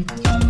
Mm-hmm.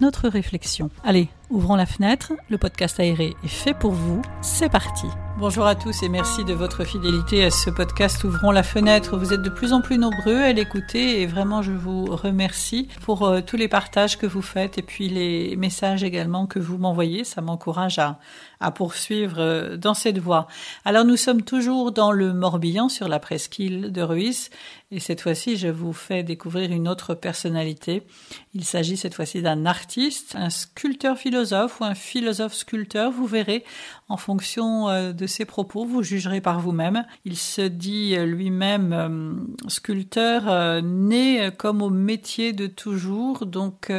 notre réflexion. Allez, ouvrons la fenêtre, le podcast aéré est fait pour vous, c'est parti. Bonjour à tous et merci de votre fidélité à ce podcast Ouvrons la fenêtre. Vous êtes de plus en plus nombreux à l'écouter et vraiment je vous remercie pour euh, tous les partages que vous faites et puis les messages également que vous m'envoyez. Ça m'encourage à, à poursuivre euh, dans cette voie. Alors nous sommes toujours dans le Morbihan sur la presqu'île de Ruisse et cette fois-ci je vous fais découvrir une autre personnalité. Il s'agit cette fois-ci d'un artiste, un sculpteur philosophe ou un philosophe sculpteur, vous verrez en fonction euh, de ses propos, vous jugerez par vous-même. Il se dit euh, lui-même euh, sculpteur né comme au métier de toujours, donc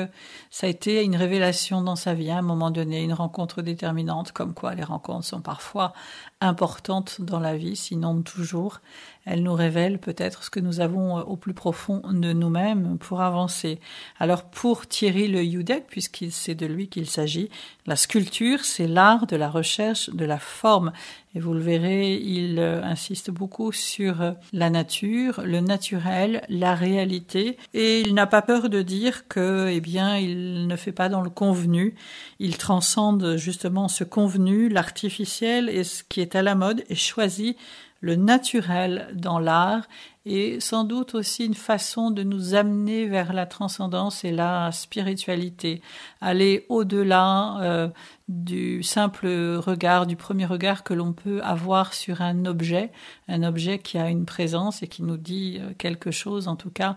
ça a été une révélation dans sa vie à un moment donné, une rencontre déterminante, comme quoi les rencontres sont parfois importantes dans la vie, sinon toujours. Elles nous révèlent peut-être ce que nous avons au plus profond de nous-mêmes pour avancer. Alors pour Thierry Le Youdek, puisqu'il c'est de lui qu'il s'agit, la sculpture, c'est l'art de la recherche de la forme. Et vous le verrez, il euh, insiste beaucoup sur euh, la nature, le naturel, la réalité. Et il n'a pas peur de dire que, eh bien, il ne fait pas dans le convenu. Il transcende justement ce convenu, l'artificiel et ce qui est à la mode et choisit le naturel dans l'art et sans doute aussi une façon de nous amener vers la transcendance et la spiritualité, aller au-delà euh, du simple regard, du premier regard que l'on peut avoir sur un objet, un objet qui a une présence et qui nous dit euh, quelque chose en tout cas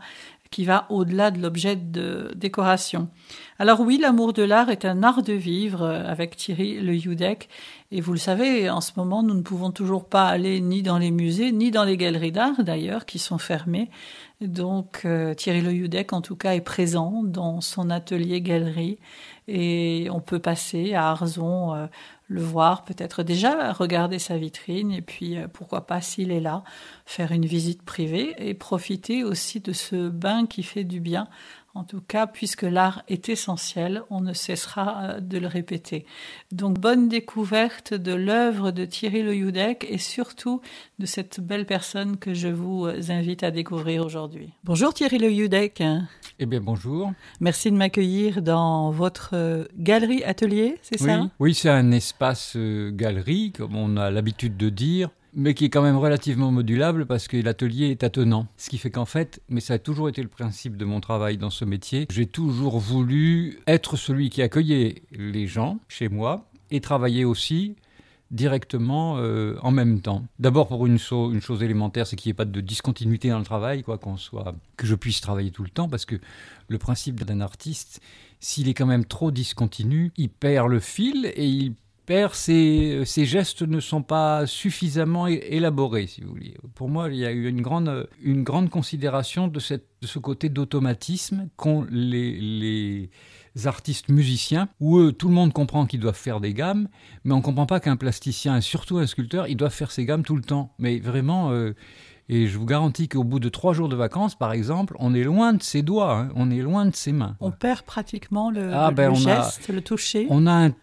qui va au-delà de l'objet de décoration. Alors oui, l'amour de l'art est un art de vivre euh, avec Thierry Le Youdek. Et vous le savez, en ce moment, nous ne pouvons toujours pas aller ni dans les musées, ni dans les galeries d'art d'ailleurs, qui sont fermées. Donc euh, Thierry Le Youdek, en tout cas, est présent dans son atelier galerie. Et on peut passer à Arzon euh, le voir, peut-être déjà regarder sa vitrine et puis euh, pourquoi pas s'il est là, faire une visite privée et profiter aussi de ce bain qui fait du bien en tout cas, puisque l'art est essentiel, on ne cessera euh, de le répéter. Donc, bonne découverte de l'œuvre de Thierry Le Youdek et surtout de cette belle personne que je vous euh, invite à découvrir aujourd'hui. Bonjour Thierry Le Youdek. Eh bien, bonjour. Merci de m'accueillir dans votre euh, galerie atelier, c'est ça? Oui, c'est un espace galerie, comme on a l'habitude de dire mais qui est quand même relativement modulable parce que l'atelier est attenant. Ce qui fait qu'en fait, mais ça a toujours été le principe de mon travail dans ce métier, j'ai toujours voulu être celui qui accueillait les gens chez moi et travailler aussi directement euh, en même temps. D'abord pour une, une, chose élémentaire, c'est qu'il n'y ait pas de discontinuité dans le travail, quoi qu'on soit, que je puisse travailler tout le temps, parce que le principe d'un artiste, s'il est quand même trop discontinu, il perd le fil et il Père, ces, gestes ne sont pas suffisamment élaborés, si vous voulez. Pour moi, il y a eu une grande, une grande considération de, cette, ce côté d'automatisme qu'ont les, artistes musiciens, où eux, tout le monde comprend qu'ils doivent faire des gammes, mais on ne comprend pas qu'un plasticien, et surtout un sculpteur, il doit faire ses gammes tout le temps. Mais vraiment... Euh, et je vous garantis qu'au bout de trois jours de vacances, par exemple, on est loin de ses doigts, hein. on est loin de ses mains. On perd pratiquement le, ah, ben, geste, le toucher. On a un...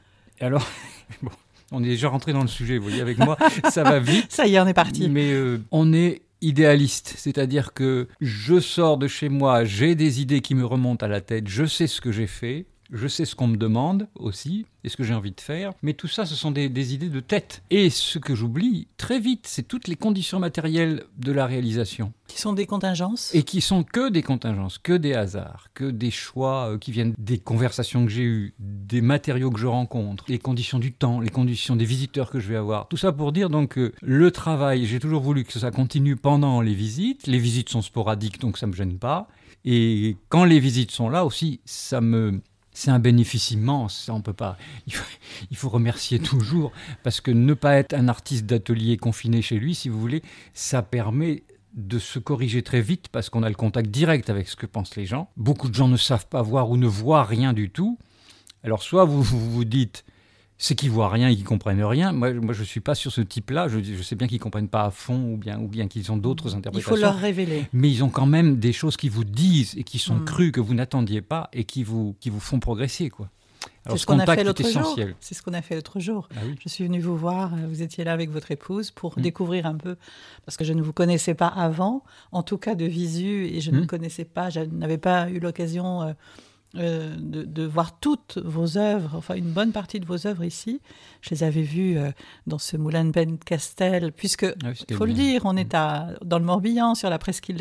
Alors, bon, on est déjà rentré dans le sujet, vous voyez, avec moi, ça va vite. Ça y est, on est parti. Mais euh, on est idéaliste, c'est-à-dire que je sors de chez moi, j'ai des idées qui me remontent à la tête, je sais ce que j'ai fait, je sais ce qu'on me demande aussi, et ce que j'ai envie de faire, mais tout ça, ce sont des, idées de tête. Et ce que j'oublie très vite, c'est toutes les conditions matérielles de la réalisation. Qui sont des contingences? Et qui sont que des contingences, que des hasards, que des choix euh, qui viennent des conversations que j'ai eues, des matériaux que je rencontre, les conditions du temps, les conditions des visiteurs que je vais avoir. Tout ça pour dire donc que le travail, j'ai toujours voulu que ça continue pendant les visites. Les visites sont sporadiques, donc ça ne me gêne pas. Et quand les visites sont là aussi, ça me c'est un bénéfice immense. Ça, on peut pas. Il faut, remercier toujours parce que ne pas être un artiste d'atelier confiné chez lui, si vous voulez, ça permet de se corriger très vite parce qu'on a le contact direct avec ce que pensent les gens. Beaucoup de gens ne savent pas voir ou ne voient rien du tout. Alors soit vous, vous dites c'est qu'ils voient rien et qu'ils comprennent rien. Moi, moi je suis pas sur ce type-là. Je, je, sais bien qu'ils comprennent pas à fond ou bien, ou bien qu'ils ont d'autres interprétations. Il faut leur révéler. Mais ils ont quand même des choses qui vous disent et qui sont mm. crues que vous n'attendiez pas et qui vous, qui vous font progresser, quoi. C'est ce, ce qu'on a fait l'autre jour. C'est ce qu'on a fait l'autre jour. Ah oui. Je suis venue vous voir, euh, vous étiez là avec votre épouse pour mmh. découvrir un peu, parce que je ne vous connaissais pas avant, en tout cas de visu, et je mmh. ne connaissais pas, je n'avais pas eu l'occasion euh, euh, de, de, voir toutes vos œuvres, enfin une bonne partie de vos œuvres ici. Je les avais vues euh, dans ce moulin de Ben Castel, puisque, il ah, faut le dire, on est à, dans le Morbihan, sur la presqu'île.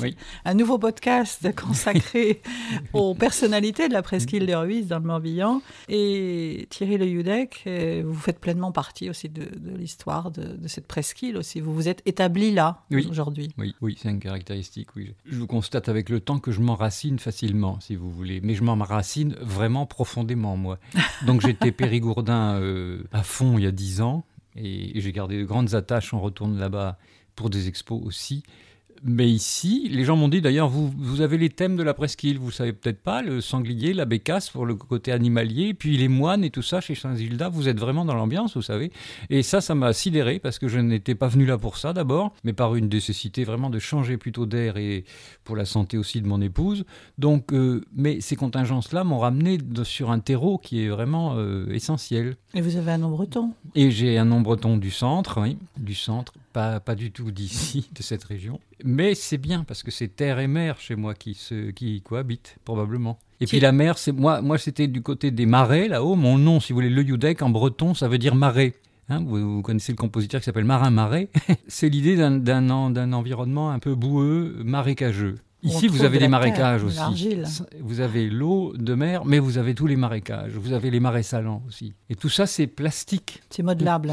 Oui. Un nouveau podcast consacré aux personnalités de la presqu'île de Ruisse dans le Morbihan. Et Thierry Le Yudek, euh, vous faites pleinement partie aussi de, de l'histoire de, de, cette presqu'île aussi. Vous vous êtes établi là, oui. aujourd'hui. Oui, oui c'est une caractéristique, oui. Je constate avec le temps que je m'enracine facilement, si vous voulez mais je m'enracine vraiment profondément, moi. Donc j'étais périgourdin euh, à fond il y a dix ans, et j'ai gardé de grandes attaches, on retourne là-bas pour des expos aussi. Mais ici, les gens m'ont dit d'ailleurs, vous, vous avez les thèmes de la presqu'île, vous savez peut-être pas, le sanglier, la bécasse pour le côté animalier, puis les moines et tout ça chez Saint-Gilda, vous êtes vraiment dans l'ambiance, vous savez. Et ça, ça m'a sidéré parce que je n'étais pas venu là pour ça d'abord, mais par une nécessité vraiment de changer plutôt d'air et pour la santé aussi de mon épouse. Donc, euh, mais ces contingences-là m'ont ramené de, sur un terreau qui est vraiment euh, essentiel. Et vous avez un nom breton Et j'ai un nom breton du centre, oui, du centre, pas, pas du tout d'ici, de cette région. Mais c'est bien parce que c'est terre et mer chez moi qui, se, qui cohabitent, probablement. Et puis la mer, c'est moi, moi c'était du côté des marais là-haut. Mon nom, si vous voulez, le Yudek en breton, ça veut dire marais. Hein, vous, vous, connaissez le compositeur qui s'appelle Marin Marais. c'est l'idée d'un environnement un peu boueux, marécageux. Ici, vous avez les marécages aussi. Vous avez l'eau de mer, mais vous avez tous les marécages. Vous avez les marais salants aussi. Et tout ça, c'est plastique. C'est modelable.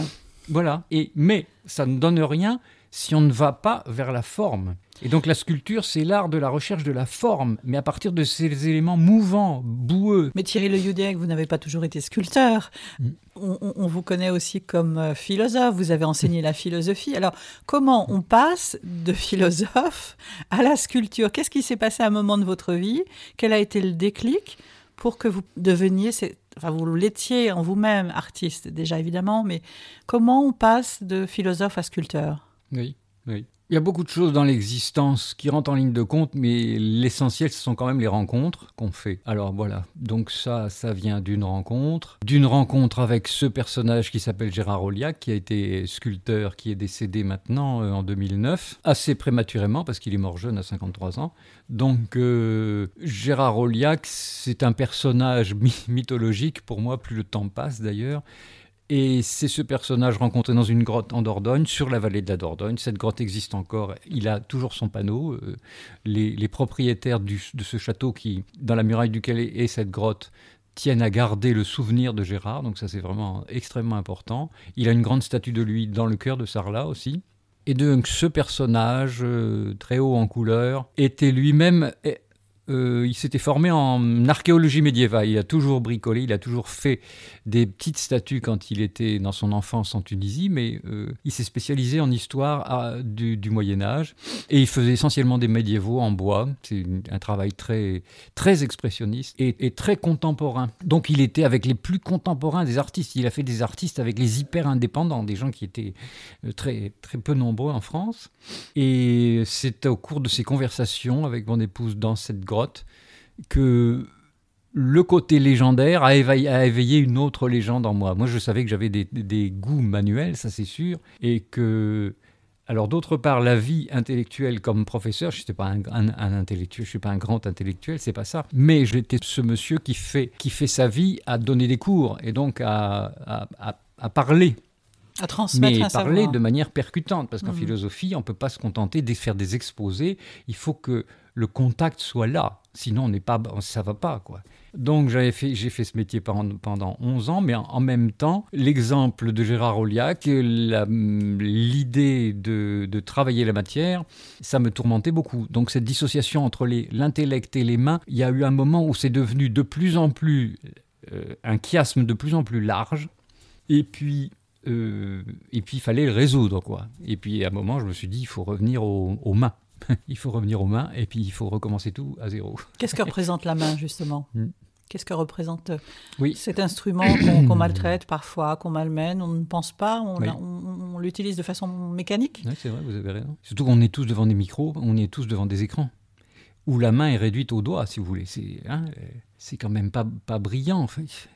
Voilà. Et, mais ça ne donne rien si on ne va pas vers la forme. Et donc la sculpture, c'est l'art de la recherche de la forme, mais à partir de ces éléments mouvants, boueux. Mais Thierry Le Youdek, vous n'avez pas toujours été sculpteur. Mm. On, on, vous connaît aussi comme euh, philosophe, vous avez enseigné la philosophie. Alors comment on passe de philosophe à la sculpture? Qu'est-ce qui s'est passé à un moment de votre vie? Quel a été le déclic pour que vous deveniez enfin vous l'étiez en vous-même artiste déjà évidemment, mais comment on passe de philosophe à sculpteur? Oui, oui. Il y a beaucoup de choses dans l'existence qui rentrent en ligne de compte, mais l'essentiel, ce sont quand même les rencontres qu'on fait. Alors voilà, donc ça, ça vient d'une rencontre, d'une rencontre avec ce personnage qui s'appelle Gérard Oliac, qui a été sculpteur, qui est décédé maintenant euh, en 2009, assez prématurément parce qu'il est mort jeune à 53 ans. Donc euh, Gérard Oliac, c'est un personnage mythologique pour moi, plus le temps passe d'ailleurs. Et c'est ce personnage rencontré dans une grotte en Dordogne, sur la vallée de la Dordogne. Cette grotte existe encore. Il a toujours son panneau. Euh, les, propriétaires de ce château, qui, dans la muraille duquel est cette grotte, tiennent à garder le souvenir de Gérard. Donc ça, c'est vraiment extrêmement important. Il a une grande statue de lui dans le cœur de Sarlat aussi. Et donc ce personnage, euh, très haut en couleur, était lui-même euh, il s'était formé en archéologie médiévale. Il a toujours bricolé, il a toujours fait des petites statues quand il était dans son enfance en Tunisie, mais euh, il s'est spécialisé en histoire du, Moyen Âge et il faisait essentiellement des médiévaux en bois. C'est un travail très très expressionniste et, très contemporain. Donc il était avec les plus contemporains des artistes. Il a fait des artistes avec les hyper indépendants, des gens qui étaient euh, très très peu nombreux en France. Et c'est au cours de ces conversations avec mon épouse dans cette que le côté légendaire a éveillé, une autre légende en moi. Moi, je savais que j'avais des, goûts manuels, ça c'est sûr, et que... Alors d'autre part, la vie intellectuelle comme professeur, je ne suis pas un, intellectuel, je suis pas un grand intellectuel, c'est pas ça. Mais j'étais ce monsieur qui fait, qui fait sa vie à donner des cours et donc à, parler à transmettre mais parler de manière percutante, parce qu'en mmh. philosophie, on ne peut pas se contenter de faire des exposés, il faut que le contact soit là. Sinon, on n'est pas, ça va pas, quoi. Donc j'ai fait, fait ce métier pendant, pendant 11 ans, mais en, même temps, l'exemple de Gérard Oliac, l'idée de, de, travailler la matière, ça me tourmentait beaucoup. Donc cette dissociation entre l'intellect et les mains, il y a eu un moment où c'est devenu de plus en plus euh, un chiasme de plus en plus large. Et puis, euh, et puis il fallait le résoudre, quoi. Et puis à un moment, je me suis dit, il faut revenir aux, mains. il faut revenir aux mains et puis il faut recommencer tout à zéro. Qu'est-ce que représente la main, justement hmm. Qu'est-ce que représente euh, oui. cet instrument qu'on maltraite parfois, qu'on malmène, on ne pense pas, on, l'utilise de façon mécanique? Oui, c'est vrai, vous avez raison. Surtout qu'on est tous devant des micros, on est tous devant des écrans, où la main est réduite au doigt, si vous voulez. Hein, c'est quand même pas, pas brillant, en fait.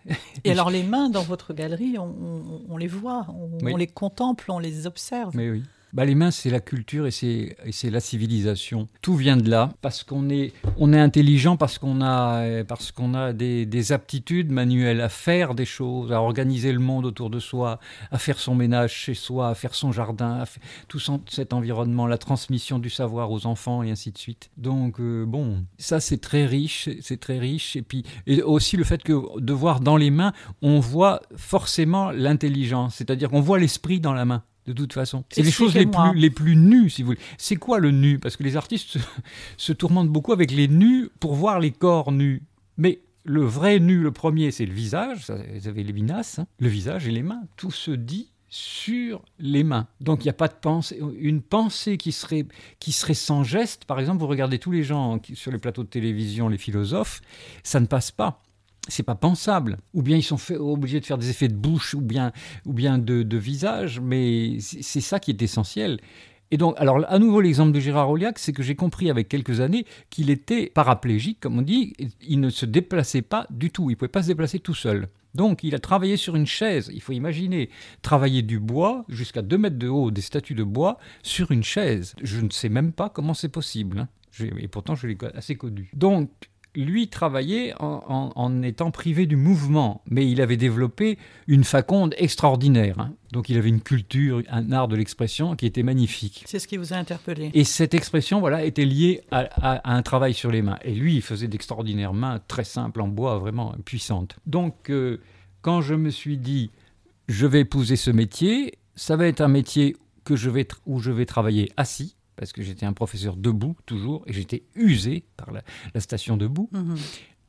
Et alors, les mains dans votre galerie, on, les voit, on, les contemple, on les observe. Mais oui. Bah, les mains, c'est la culture et c'est la civilisation. Tout vient de là, parce qu'on est, on est intelligent, parce qu'on a, parce qu'on a des, des, aptitudes manuelles à faire des choses, à organiser le monde autour de soi, à faire son ménage chez soi, à faire son jardin, à tout cet environnement, la transmission du savoir aux enfants et ainsi de suite. Donc, euh, bon, ça c'est très riche, c'est très riche. Et puis, et aussi le fait que de voir dans les mains, on voit forcément l'intelligence, c'est-à-dire qu'on voit l'esprit dans la main de toute façon. C'est les choses les plus, les plus nues, si vous voulez. C'est quoi le nu? Parce que les artistes se, tourmentent beaucoup avec les nus pour voir les corps nus. Mais le vrai nu, le premier, c'est le visage. vous avez les minas, hein. le visage et les mains. Tout se dit sur les mains. Donc il n'y a pas de pensée, une pensée qui serait, qui serait sans geste. Par exemple, vous regardez tous les gens sur les plateaux de télévision, les philosophes, ça ne passe pas c'est pas pensable. Ou bien ils sont obligés de faire des effets de bouche ou bien, ou bien de, visage, mais c'est ça qui est essentiel. Et donc, alors à nouveau l'exemple de Gérard Oliac, c'est que j'ai compris avec quelques années qu'il était paraplégique, comme on dit, il ne se déplaçait pas du tout, il ne pouvait pas se déplacer tout seul. Donc il a travaillé sur une chaise, il faut imaginer, travailler du bois jusqu'à 2 mètres de haut, des statues de bois, sur une chaise. Je ne sais même pas comment c'est possible. Hein. Et pourtant, je l'ai assez connu. Donc, lui travaillait en, étant privé du mouvement, mais il avait développé une faconde extraordinaire. Hein. Donc il avait une culture, un art de l'expression qui était magnifique. C'est ce qui vous a interpellé. Et cette expression, voilà, était liée à, un travail sur les mains. Et lui, il faisait d'extraordinaires mains très simples en bois, vraiment puissantes. Donc euh, quand je me suis dit, je vais épouser ce métier, ça va être un métier que je vais où je vais travailler assis parce que j'étais un professeur debout toujours, et j'étais usé par la, station debout. Mhm.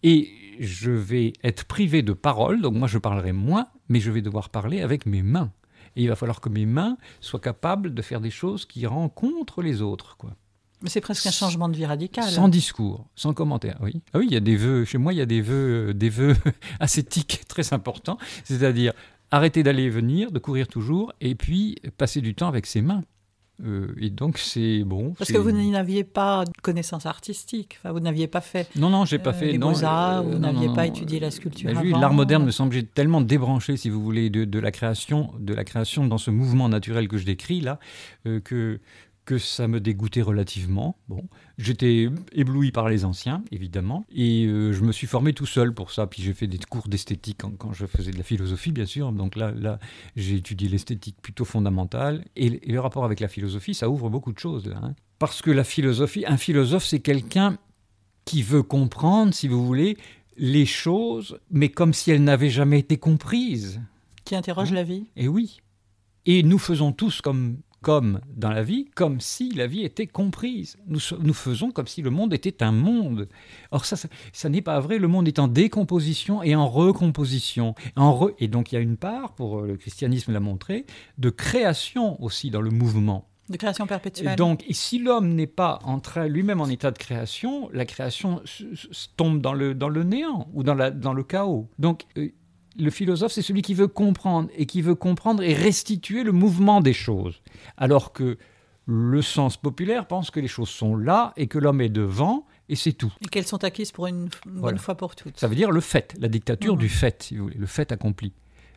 Et je vais être privé de parole, donc moi je parlerai moins, mais je vais devoir parler avec mes mains. Et il va falloir que mes mains soient capables de faire des choses qui rencontrent les autres. Quoi. Mais c'est presque un changement de vie radical. Sans discours, sans commentaire, oui. Ah oui, il y a des vœux, chez moi il y a des vœux, euh, des vœux ascétiques très importants, c'est-à-dire arrêter d'aller et venir, de courir toujours, et puis passer du temps avec ses mains. Euh, et donc c'est bon. Parce que vous n'aviez pas de connaissances artistiques, enfin, vous n'aviez pas fait. Non, non, j'ai pas euh, fait. Les beaux-arts, vous n'aviez pas étudié la sculpture. L'art moderne me semble tellement débranché, si vous voulez, de, de, la création, de la création dans ce mouvement naturel que je décris là, euh, que que ça me dégoûtait relativement. Bon, j'étais ébloui par les anciens, évidemment, et euh, je me suis formé tout seul pour ça. Puis j'ai fait des cours d'esthétique quand, je faisais de la philosophie, bien sûr. Donc là, là, j'ai étudié l'esthétique plutôt fondamentale, et, le rapport avec la philosophie, ça ouvre beaucoup de choses. Hein. Parce que la philosophie, un philosophe, c'est quelqu'un qui veut comprendre, si vous voulez, les choses, mais comme si elles n'avaient jamais été comprises. Qui interroge hein la vie. Et oui. Et nous faisons tous comme comme dans la vie, comme si la vie était comprise. Nous, nous faisons comme si le monde était un monde. Or ça, ça, n'est pas vrai. Le monde est en décomposition et en recomposition. En Et donc il y a une part, pour euh, le christianisme l'a montré, de création aussi dans le mouvement. De création perpétuelle. Et donc, et si l'homme n'est pas lui-même en état de création, la création tombe dans le, dans le néant ou dans, la, dans le chaos. Donc, euh, le philosophe, c'est celui qui veut comprendre et qui veut comprendre et restituer le mouvement des choses. Alors que le sens populaire pense que les choses sont là et que l'homme est devant et c'est tout. Et qu'elles sont acquises pour une, bonne fois pour toutes. Ça veut dire le fait, la dictature du fait, si vous voulez, le fait accompli.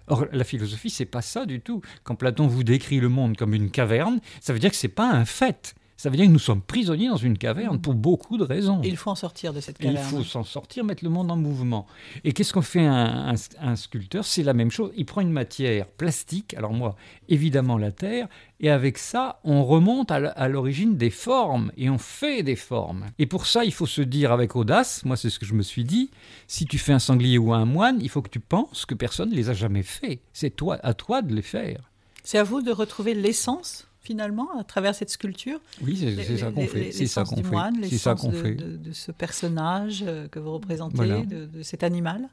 Or, la philosophie, c'est pas ça du tout. Quand Platon vous décrit le monde comme une caverne, ça veut dire que c'est pas un fait. Ça veut dire que nous sommes prisonniers dans une caverne pour beaucoup de raisons. il faut en sortir de cette Et il caverne. faut s'en sortir, mettre le monde en mouvement. Et qu'est-ce qu'on fait un, un- un sculpteur? C'est la même chose. Il prend une matière plastique, alors moi, évidemment la terre, et avec ça, on remonte à l'origine des formes, et on fait des formes. Et pour ça, il faut se dire avec audace, moi c'est ce que je me suis dit, si tu fais un sanglier ou un moine, il faut que tu penses que personne ne les a jamais faits. C'est toi, à toi de les faire. C'est à vous de retrouver l'essence, finalement, à travers cette sculpture. Oui, c'est ça qu'on fait. C'est ça qu'on fait. moine, C'est ça qu'on de, fait. de- de ce personnage euh, que vous représentez, Voilà. de, de cet animal.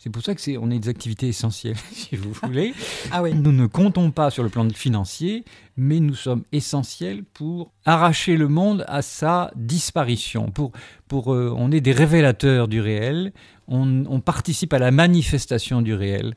C'est pour ça que c'est on est des activités essentielles, si vous voulez. Ah oui. Nous ne comptons pas sur le plan financier, mais nous sommes essentiels pour arracher le monde à sa disparition. Pour, pour, euh, on est des révélateurs du réel, on, on participe à la manifestation du réel.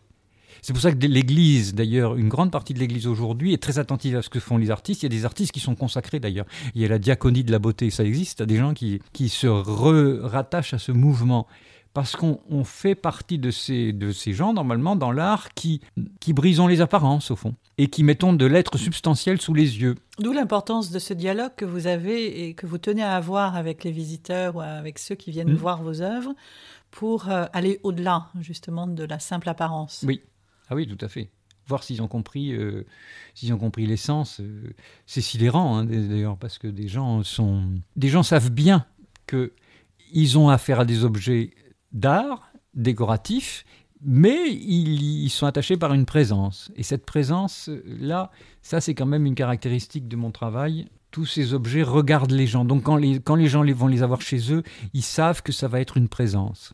C'est pour ça que l'Église, d'ailleurs, une grande partie de l'Église aujourd'hui est très attentive à ce que font les artistes. Il y a des artistes qui sont consacrés, d'ailleurs. Il y a la diaconie de la beauté, ça existe. Il y a des gens qui, qui se rattachent à ce mouvement. Parce qu'on on fait partie de ces, de ces gens, normalement, dans l'art, qui, qui brisons les apparences, au fond, et qui mettons de l'être substantiel sous les yeux. D'où l'importance de ce dialogue que vous avez et que vous tenez à avoir avec les visiteurs ou avec ceux qui viennent Mm. voir vos œuvres pour euh, aller au-delà, justement, de la simple apparence. Oui. Ah oui, tout à fait. Voir s'ils ont compris, euh, s'ils compris l'essence. euh, c'est sidérant, hein, d'ailleurs, parce que des gens sont, des gens savent bien que ils ont affaire à des objets d'art décoratifs, mais ils, sont attachés par une présence. Et cette présence, là, ça c'est quand même une caractéristique de mon travail. Tous ces objets regardent les gens. Donc quand les, quand gens vont les avoir chez eux, ils savent que ça va être une présence.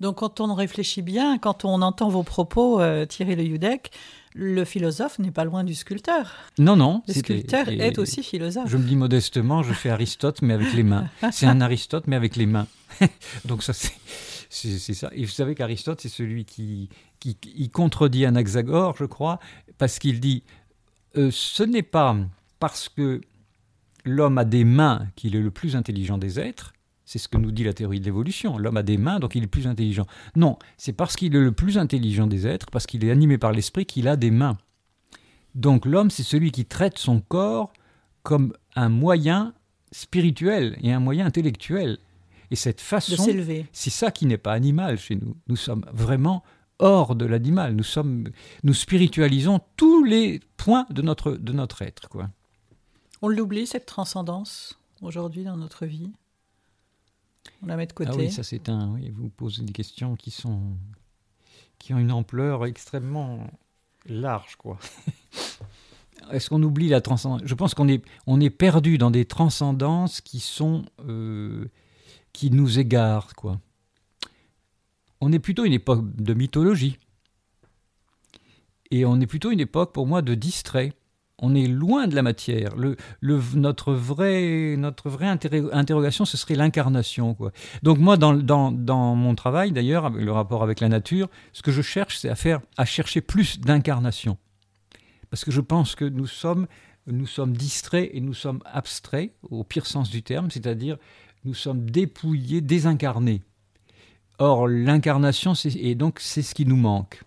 Donc, quand on réfléchit bien, quand on entend vos propos, euh, Thierry Le Yudek, le philosophe n'est pas loin du sculpteur. Non, non. Le sculpteur et- est aussi philosophe. Je me dis modestement, je fais Aristote, mais avec les mains. C'est un Aristote, mais avec les mains. Donc ça, c'est c'est- c'est ça. Et vous savez qu'Aristote, c'est celui qui, qui, qui contredit Anaxagore, je crois, parce qu'il dit, euh, ce n'est pas parce que l'homme a des mains qu'il est le plus intelligent des êtres, c'est ce que nous dit la théorie de l'évolution. L'homme a des mains, donc il est plus intelligent. Non, c'est parce qu'il est le plus intelligent des êtres, parce qu'il est animé par l'esprit, qu'il a des mains. Donc l'homme, c'est celui qui traite son corps comme un moyen spirituel et un moyen intellectuel. Et cette de façon, s'élever. c'est ça qui n'est pas animal chez nous. Nous sommes vraiment hors de l'animal. Nous sommes, nous spiritualisons tous les points de notre de notre être, quoi. On l'oublie, cette transcendance, aujourd'hui, dans notre vie? On la met de côté. Ah oui, ça c'est un. Oui, vous posez des questions qui sont qui ont une ampleur extrêmement large, quoi. Est-ce qu'on oublie la transcendance? Je pense qu'on est on est perdu dans des transcendances qui sont euh, qui nous égarent, quoi. On est plutôt une époque de mythologie. Et on est plutôt une époque, pour moi, de distrait. On est loin de la matière. Notre vraie, notre interrogation, ce serait l'incarnation. Donc moi, dans, mon travail, d'ailleurs, avec le rapport avec la nature, ce que je cherche, c'est à, à chercher plus d'incarnation. Parce que je pense que nous sommes, nous sommes distraits et nous sommes abstraits, au pire sens du terme, c'est-à-dire nous sommes dépouillés, désincarnés. Or, l'incarnation, et donc c'est ce qui nous manque.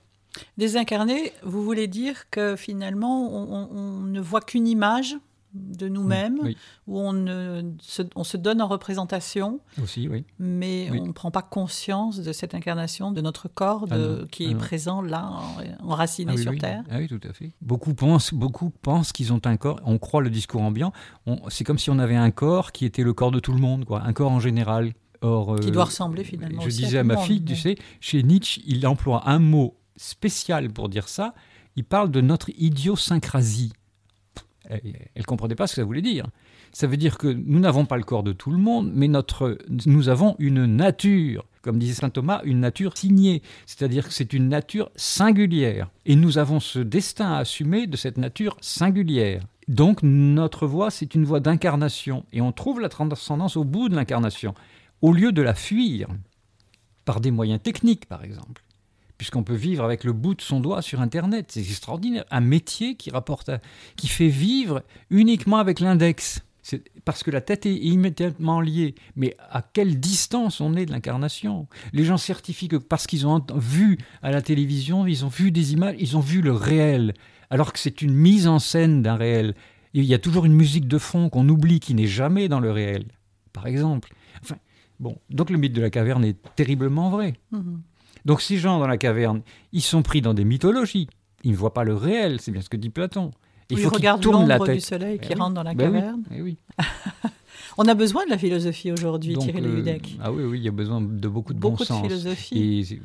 Désincarné, vous voulez dire que finalement, on, ne voit qu'une image de nous-mêmes, Oui, où on, se, on se donne en représentation, aussi, oui. mais Oui. on ne prend pas conscience de cette incarnation de notre corps de- Ah non, qui ah est non. présent là, en- enraciné Ah sur. Terre. Ah oui, tout à fait. Beaucoup pensent, beaucoup pensent qu'ils ont un corps. On croit le discours ambiant. C'est comme si on avait un corps qui était le corps de tout le monde, quoi. Un corps en général. Or, Qui euh, doit ressembler finalement Je disais à ma monde, fille, mais- tu sais, chez Nietzsche, il emploie un mot spécial pour dire ça. Il parle de notre idiosyncrasie. Elle ne comprenait pas ce que ça voulait dire. Ça veut dire que nous n'avons pas le corps de tout le monde, mais notre, nous avons une nature, comme disait saint Thomas, une nature signée. C'est-à-dire que c'est une nature singulière. Et nous avons ce destin à assumer de cette nature singulière. Donc notre voie, c'est une voie d'incarnation. Et on trouve la transcendance au bout de l'incarnation, au lieu de la fuir, par des moyens techniques, par exemple puisqu'on peut vivre avec le bout de son doigt sur Internet. C'est extraordinaire. Un métier qui rapporte, qui fait vivre uniquement avec l'index. Parce que la tête est immédiatement liée. Mais à quelle distance on est de l'incarnation? Les gens certifient que parce qu'ils ont vu à la télévision, ils ont vu des images, ils ont vu le réel, alors que c'est une mise en scène d'un réel. il y a toujours une musique de fond qu'on oublie qui n'est jamais dans le réel, par exemple. Enfin, bon, donc le mythe de la caverne est terriblement vrai. Mhm. Donc ces gens dans la caverne, ils sont pris dans des mythologies. Ils ne voient pas le réel, c'est bien ce que dit Platon. Il faut qu'ils tournent la tête. du soleil qui Eh oui. rentre dans la Ben oui, caverne. eh oui. On a besoin de la philosophie aujourd'hui, Thierry euh. Ah oui, oui, il y a besoin de beaucoup de Beaucoup bon de sens. philosophie.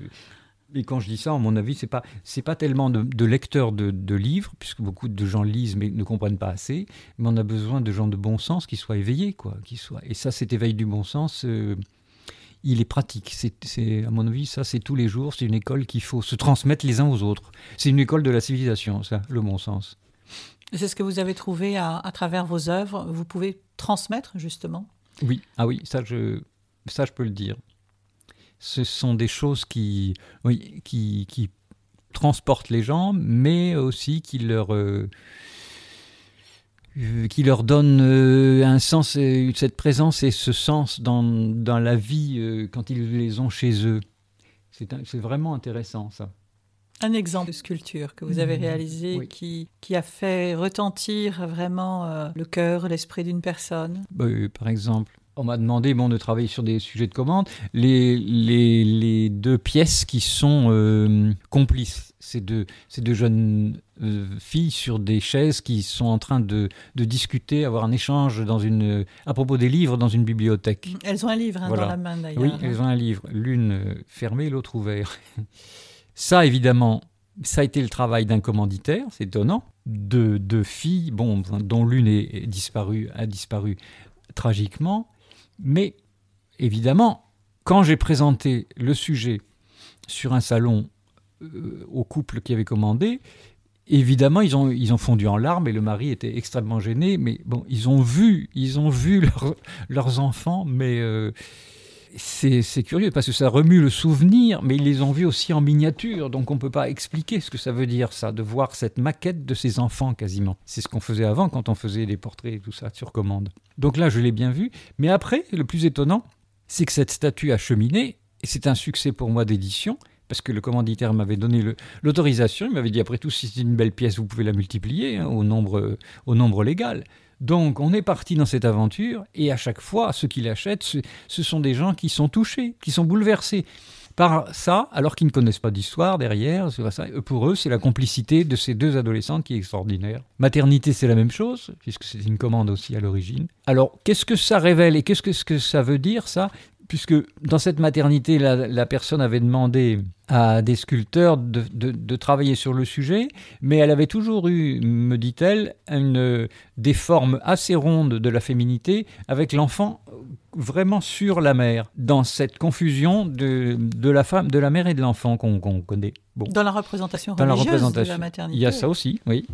Et, quand je dis ça, à mon avis, c'est pas c'est pas tellement de, de lecteurs de, de livres, puisque beaucoup de gens lisent mais ne comprennent pas assez. Mais on a besoin de gens de bon sens qui soient éveillés, quoi, qui soient. Et ça, cet éveil du bon sens, euh, il est pratique. C'est, à mon avis, ça, c'est tous les jours. C'est une école qu'il faut se transmettre les uns aux autres. C'est une école de la civilisation, ça, le bon sens. C'est ce que vous avez trouvé à, à travers vos œuvres. Vous pouvez transmettre, justement? Oui, ah oui, ça je, ça je peux le dire. Ce sont des choses qui, oui, qui, qui transportent les gens, mais aussi qui leur, euh, qui leur donnent euh, un sens, euh, cette présence et ce sens dans, dans la vie euh, quand ils les ont chez eux. C'est vraiment intéressant ça. Un exemple de sculpture que vous avez Mhm. réalisé Oui. qui, qui a fait retentir vraiment euh, le cœur, l'esprit d'une personne. Euh, par exemple, on m'a demandé bon, de travailler sur des sujets de commande. Les, les, les deux pièces qui sont euh, complices, ces deux, ces deux jeunes euh, filles sur des chaises qui sont en train de, de discuter, avoir un échange dans une, à propos des livres dans une bibliothèque. Elles ont un livre hein, Voilà. dans la main d'ailleurs. Oui, elles ont un livre, l'une euh, fermée, l'autre ouvert. Ça, évidemment, ça a été le travail d'un commanditaire, c'est étonnant, de deux filles, bon, dont l'une est est disparue, a disparu tragiquement, mais évidemment, quand j'ai présenté le sujet sur un salon au couple qui avait commandé, évidemment, ils ont, ils ont fondu en larmes et le mari était extrêmement gêné, mais bon, ils ont vu, ils ont vu leur- leurs enfants, mais euh, c'est curieux parce que ça remue le souvenir, mais ils les ont vus aussi en miniature, donc on ne peut pas expliquer ce que ça veut dire, ça, de voir cette maquette de ces enfants quasiment. C'est ce qu'on faisait avant quand on faisait des portraits et tout ça sur commande. Donc là, je l'ai bien vu, mais après, le plus étonnant, c'est que cette statue a cheminé, et c'est un succès pour moi d'édition, parce que le commanditaire m'avait donné l'autorisation, il m'avait dit après tout, si c'est une belle pièce, vous pouvez la multiplier hein, au, nombre, au nombre légal. Donc on est parti dans cette aventure, et à chaque fois, ceux qui l'achètent, ce, sont des gens qui sont touchés, qui sont bouleversés par ça, alors qu'ils ne connaissent pas d'histoire derrière. Pour eux, c'est la complicité de ces deux adolescentes qui est extraordinaire. Maternité, c'est la même chose, puisque c'est une commande aussi à l'origine. Alors, qu'est-ce que ça révèle et qu'est-ce que, ce que ça veut dire, ça? Puisque dans cette maternité, la, la personne avait demandé à des sculpteurs de, de- de travailler sur le sujet, mais elle avait toujours eu, me dit-elle, une, des formes assez rondes de la féminité, avec l'enfant vraiment sur la mère, dans cette confusion de, de la femme, de la mère et de l'enfant qu'on connaît. Bon. Dans la représentation Dans la religieuse de la maternité. Il y a ça aussi, oui.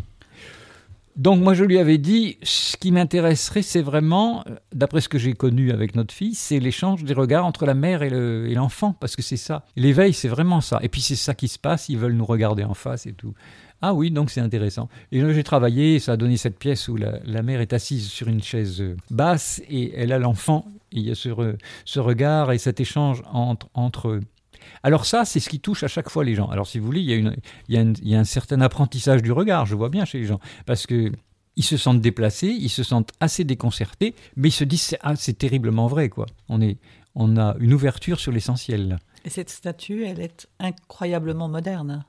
Donc moi je lui avais dit, ce qui m'intéresserait, c'est vraiment, euh, d'après ce que j'ai connu avec notre fille, c'est l'échange des regards entre la mère et le- et l'enfant, parce que c'est ça. L'éveil, c'est vraiment ça. Et puis c'est ça qui se passe, ils veulent nous regarder en face et tout. Ah oui, donc c'est intéressant. Et là j'ai travaillé, ça a donné cette pièce où la, la mère est assise sur une chaise euh, basse et elle a l'enfant. Il y a ce, ce regard et cet échange entre, entre. Alors ça, c'est ce qui touche à chaque fois les gens. Alors si vous voulez, il y a, une, il y a, une- il y a un certain apprentissage du regard, je vois bien chez les gens, parce que ils se sentent déplacés, ils se sentent assez déconcertés, mais ils se disent c'est ah, c'est terriblement vrai quoi. On est, on a une ouverture sur l'essentiel. Et cette statue, elle est incroyablement moderne.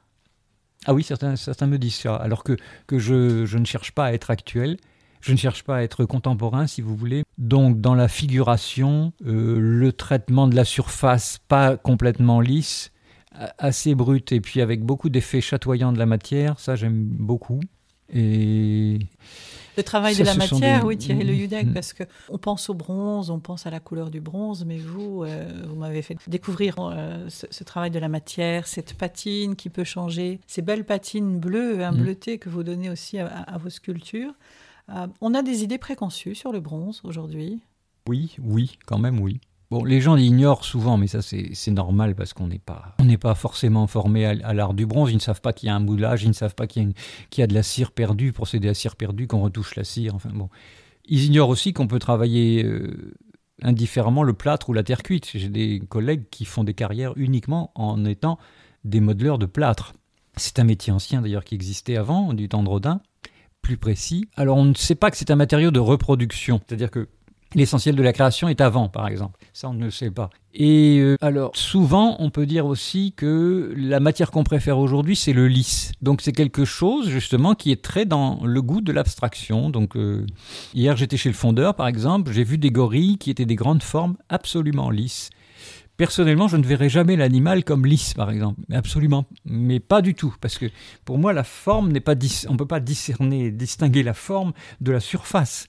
Ah oui, certains, certains me disent ça, alors que, que je, je ne cherche pas à être actuel. Je ne cherche pas à être contemporain, si vous voulez. Donc, dans la figuration, euh, le traitement de la surface pas complètement lisse, assez brut, et puis avec beaucoup d'effets chatoyants de la matière, ça j'aime beaucoup. Et Le travail Ça, de la matière, des- oui, Thierry Le Hudec, Mm. parce que on pense au bronze, on pense à la couleur du bronze, mais vous, euh, vous m'avez fait découvrir euh, ce, ce travail de la matière, cette patine qui peut changer, ces belles patines bleues, un Mm. bleuté que vous donnez aussi à, à- à vos sculptures. Euh, on a des idées préconçues sur le bronze aujourd'hui. Oui, oui, quand même oui. Bon, les gens ignorent souvent, mais ça c'est normal parce qu'on n'est pas, on pas forcément formé à, l'art du bronze. Ils ne savent pas qu'il y a un moulage, ils ne savent pas qu'il y, a de la cire perdue, procéder à cire perdue, qu'on retouche la cire. Enfin bon, ils ignorent aussi qu'on peut travailler euh, indifféremment le plâtre ou la terre cuite. J'ai des collègues qui font des carrières uniquement en étant des modeleurs de plâtre. C'est un métier ancien d'ailleurs qui existait avant, du temps de Rodin plus précis. Alors on ne sait pas que c'est un matériau de reproduction, c'est-à-dire que l'essentiel de la création est avant, par exemple. Ça, on ne le sait pas. Et euh, alors, souvent, on peut dire aussi que la matière qu'on préfère aujourd'hui, c'est le lisse. Donc, c'est quelque chose, justement, qui est très dans le goût de l'abstraction. Donc, euh, hier, j'étais chez le fondeur, par exemple, j'ai vu des gorilles qui étaient des grandes formes absolument lisses. Personnellement, je ne verrai jamais l'animal comme lisse, par exemple. Absolument. Mais pas du tout. Parce que pour moi, la forme n'est pas. On ne peut pas discerner, distinguer la forme de la surface.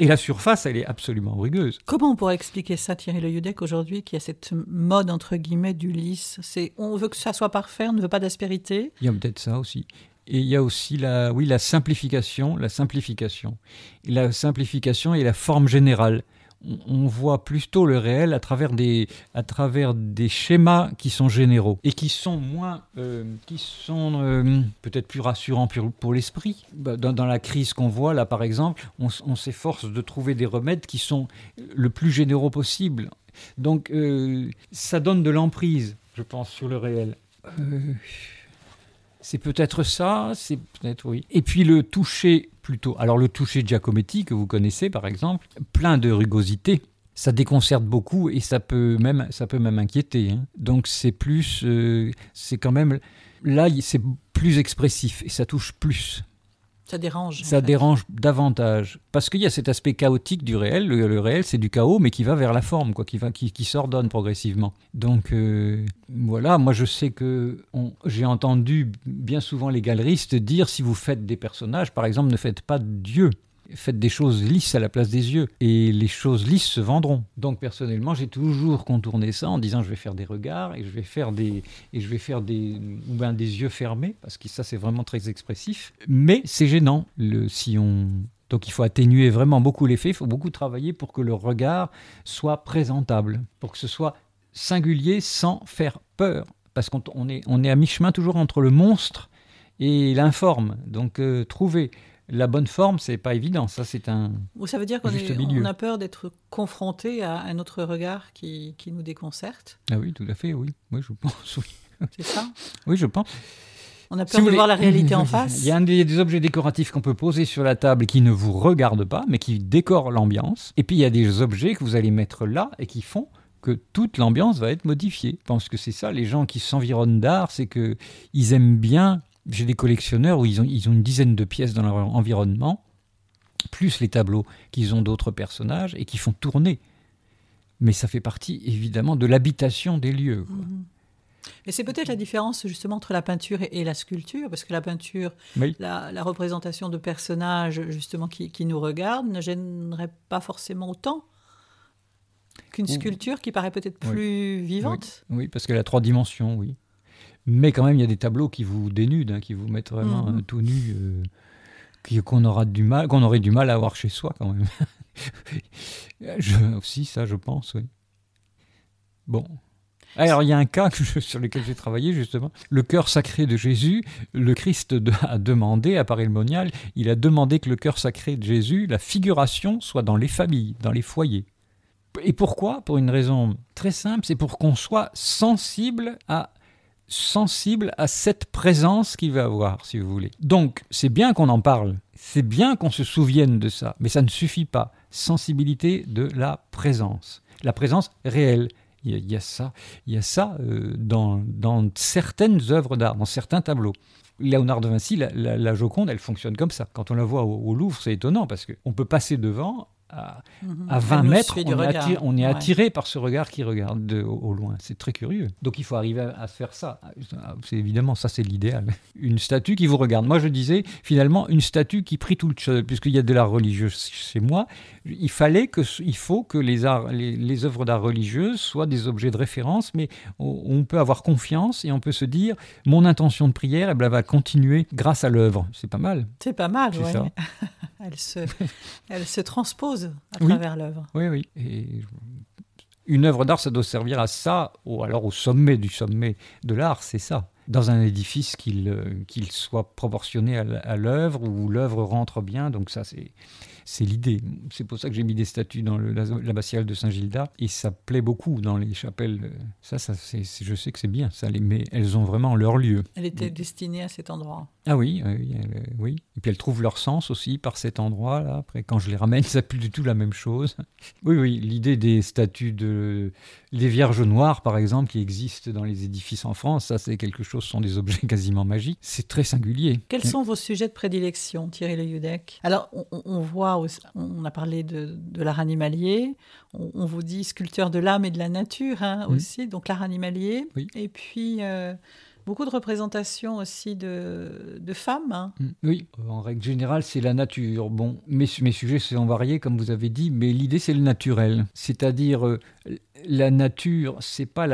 Et la surface, elle est absolument rugueuse. Comment on pourrait expliquer ça, Thierry Le Yudek, aujourd'hui, qui a cette mode, entre guillemets, du lisse? C'est On veut que ça soit parfait, on ne veut pas d'aspérité? Il y a peut-être ça aussi. Et il y a aussi la, oui, la simplification, la simplification. la simplification et la forme générale on voit plutôt le réel à travers des, à travers des schémas qui sont généraux et qui sont moins, euh, qui sont euh, peut-être plus rassurants pour, l'esprit. Bah, dans, la crise qu'on voit là, par exemple, on, s'efforce de trouver des remèdes qui sont le plus généraux possible. Donc, euh, ça donne de l'emprise, je pense, sur le réel. c'est peut-être ça, c'est peut-être oui. Et puis le toucher plutôt. Alors le toucher Giacometti que vous connaissez par exemple, plein de rugosité, ça déconcerte beaucoup et ça peut même, ça peut même inquiéter. Hein. Donc c'est plus, euh, c'est quand même là c'est plus expressif et ça touche plus. Ça dérange. Ça dérange davantage. Parce qu'il y a cet aspect chaotique du réel. Le, réel, c'est du chaos, mais qui va vers la forme, quoi, qui, va, qui, qui s'ordonne progressivement. Donc, euh, voilà, moi je sais que j'ai entendu bien souvent les galeristes dire si vous faites des personnages, par exemple, ne faites pas Dieu faites des choses lisses à la place des yeux et les choses lisses se vendront. Donc personnellement, j'ai toujours contourné ça en disant je vais faire des regards et je vais faire des et je vais faire des ou des yeux fermés parce que ça c'est vraiment très expressif. Mais c'est gênant le si on donc il faut atténuer vraiment beaucoup l'effet, il faut beaucoup travailler pour que le regard soit présentable, pour que ce soit singulier sans faire peur parce qu'on est on est à mi-chemin toujours entre le monstre et l'informe. Donc euh, trouver la bonne forme, c'est pas évident. Ça, c'est un. Ça veut dire qu'on a peur d'être confronté à un autre regard qui, nous déconcerte. Ah oui, tout à fait, oui. Oui, je pense, oui. C'est ça Oui, je pense. On a peur de voir la réalité en face. Il y a un des, objets décoratifs qu'on peut poser sur la table qui ne vous regardent pas, mais qui décorent l'ambiance. Et puis il y a des objets que vous allez mettre là et qui font que toute l'ambiance va être modifiée. Je pense que c'est ça, les gens qui s'environnent d'art, c'est que ils aiment bien j'ai des collectionneurs où ils ont, ils ont une dizaine de pièces dans leur environnement, plus les tableaux qu'ils ont d'autres personnages et qui font tourner. Mais ça fait partie évidemment de l'habitation des lieux. Mhm. Et c'est peut-être la différence justement entre la peinture et, la sculpture, parce que la peinture, la, représentation de personnages justement qui, nous regardent ne gênerait pas forcément autant qu'une sculpture qui paraît peut-être plus vivante. Oui. oui, parce qu'elle a trois dimensions, oui. Mais quand même, il y a des tableaux qui vous dénudent, hein, qui vous mettent vraiment mhm. tout nu, euh, qu'on aura du mal, qu'on aurait du mal à avoir chez soi quand même. je, aussi, ça, je pense, oui. Bon. Alors, il y a un cas sur lequel j'ai travaillé, justement. Le cœur sacré de Jésus, le Christ a demandé, à Paris le Monial, il a demandé que le cœur sacré de Jésus, la figuration, soit dans les familles, dans les foyers. Et pourquoi? Pour une raison très simple, c'est pour qu'on soit sensible à sensible à cette présence qu'il va avoir, si vous voulez. Donc, c'est bien qu'on en parle, c'est bien qu'on se souvienne de ça, mais ça ne suffit pas. Sensibilité de la présence, la présence réelle. Il y a, ça, il y a ça euh, dans, certaines œuvres d'art, dans certains tableaux. Léonard de Vinci, la, Joconde, elle fonctionne comme ça. Quand on la voit au, au Louvre, c'est étonnant parce qu'on peut passer devant à, 20 mhm. mètres, on est, attiré, par ce regard qui regarde au, loin. C'est très curieux. Donc il faut arriver à, faire ça. C'est évidemment ça, c'est l'idéal. Une statue qui vous regarde. Moi, je disais finalement une statue qui prie tout le puisqu'il y a de l'art religieux chez moi. Il fallait que, il faut que les arts, les, œuvres d'art religieuses soient des objets de référence, mais on, peut avoir confiance et on peut se dire mon intention de prière, elle va continuer grâce à l'œuvre. C'est pas mal. C'est pas mal, oui. elle se, elle se transpose à travers l'œuvre. Oui, oui. Et une œuvre d'art, ça doit servir à ça, ou alors au sommet du sommet de l'art, c'est ça. Dans un édifice qu'il euh, soit proportionné à l'œuvre, où l'œuvre rentre bien, donc ça c'est c'est l'idée. C'est pour ça que j'ai mis des statues dans l'abbatiale de Saint-Gilda et ça plaît beaucoup dans les chapelles. Ça, ça je sais que c'est bien, ça, mais elles ont vraiment leur lieu. Elle était destinée à cet endroit. Ah oui, oui. Et puis elles trouvent leur sens aussi par cet endroit-là. Après, quand je les ramène, ça plus du tout la même chose. Oui, oui, l'idée des statues de les Vierges Noires, par exemple, qui existent dans les édifices en France, ça c'est quelque chose, ce sont des objets quasiment magiques. C'est très singulier. Quels sont vos sujets de prédilection, Thierry Le Yudek Alors, on, voit, on a parlé de, l'art animalier, on, vous dit sculpteur de l'âme et de la nature hein, mmh. aussi, donc l'art animalier. Oui. Et puis... Euh, beaucoup de représentations aussi de, femmes. Hein. Mm. Oui, en règle générale, c'est la nature. Bon, mes, sujets sont variés, comme vous avez dit, mais l'idée, c'est le naturel. C'est-à-dire, euh, la nature, c'est pas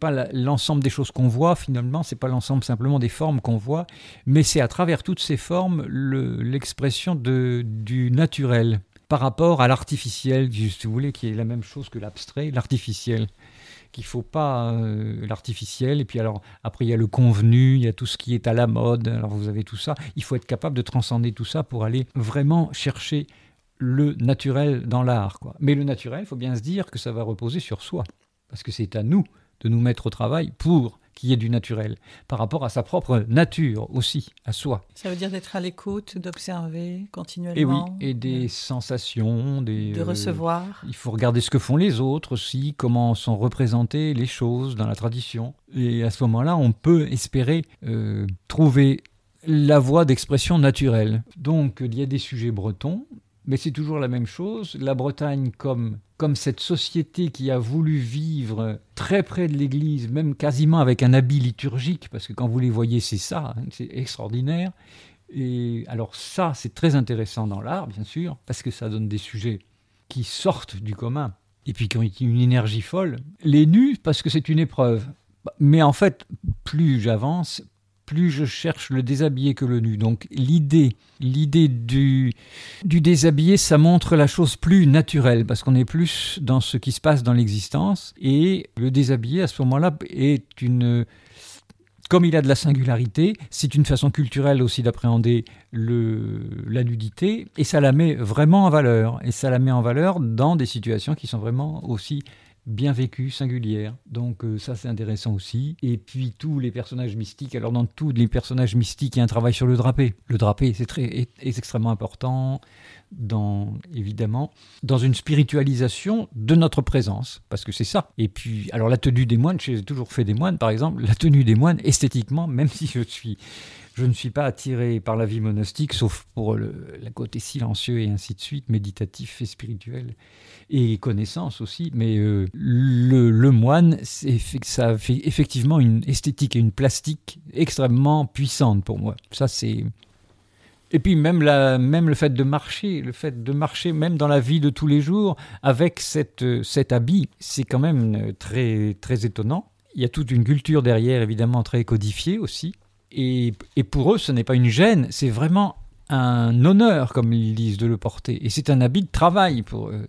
pas l'ensemble des choses qu'on voit finalement, c'est pas l'ensemble simplement des formes qu'on voit, mais c'est à travers toutes ces formes l'expression du naturel par rapport à l'artificiel, si vous voulez, qui est la même chose que l'abstrait, l'artificiel qu'il faut pas euh, l'artificiel. Et puis alors après il y a le convenu, il y a tout ce qui est à la mode. Alors vous avez tout ça. Il faut être capable de transcender tout ça pour aller vraiment chercher le naturel dans l'art. Mais le naturel, il faut bien se dire que ça va reposer sur soi, parce que c'est à nous de nous mettre au travail pour qu'il y ait du naturel, par rapport à sa propre nature aussi, à soi. Ça veut dire d'être à l'écoute, d'observer continuellement. Et oui, et des sensations, des... De recevoir. il faut regarder ce que font les autres aussi, comment sont représentées les choses dans la tradition. Et à ce moment-là, on peut espérer euh, trouver la voie d'expression naturelle. Donc, il y a des sujets bretons, mais c'est toujours la même chose. La Bretagne comme, comme cette société qui a voulu vivre très près de l'Église, même quasiment avec un habit liturgique, parce que quand vous les voyez, c'est ça, hein, c'est extraordinaire. Et alors ça, c'est très intéressant dans l'art, bien sûr, parce que ça donne des sujets qui sortent du commun, et puis qui ont une énergie folle. Les nus, parce que c'est une épreuve. Mais en fait, plus j'avance, plus je cherche le déshabillé que le nu. Donc l'idée, l'idée du, du déshabillé, ça montre la chose plus naturelle, parce qu'on est plus dans ce qui se passe dans l'existence. Et le déshabillé, à ce moment-là, est une... Comme il a de la singularité, c'est une façon culturelle aussi d'appréhender la nudité, et ça la met vraiment en valeur. Et ça la met en valeur dans des situations qui sont vraiment aussi bien vécue, singulière. Donc euh, ça c'est intéressant aussi. Et puis tous les personnages mystiques. Alors dans tous les personnages mystiques, il y a un travail sur le drapé. Le drapé c'est très est, extrêmement important dans évidemment dans une spiritualisation de notre présence parce que c'est ça. Et puis alors la tenue des moines, j'ai toujours fait des moines par exemple, la tenue des moines esthétiquement, même si je suis je ne suis pas attiré par la vie monastique, sauf pour le, côté silencieux et ainsi de suite, méditatif et spirituel, et connaissance aussi. Mais euh, le, moine, ça fait effectivement une esthétique et une plastique extrêmement puissante pour moi. Ça, c'est. Et puis même, le fait de marcher, le fait de marcher même dans la vie de tous les jours avec cette, cet habit, c'est quand même très, très étonnant. Il y a toute une culture derrière, évidemment, très codifiée aussi. Et, pour eux, ce n'est pas une gêne, c'est vraiment un honneur, comme ils disent, de le porter. Et c'est un habit de travail pour, euh,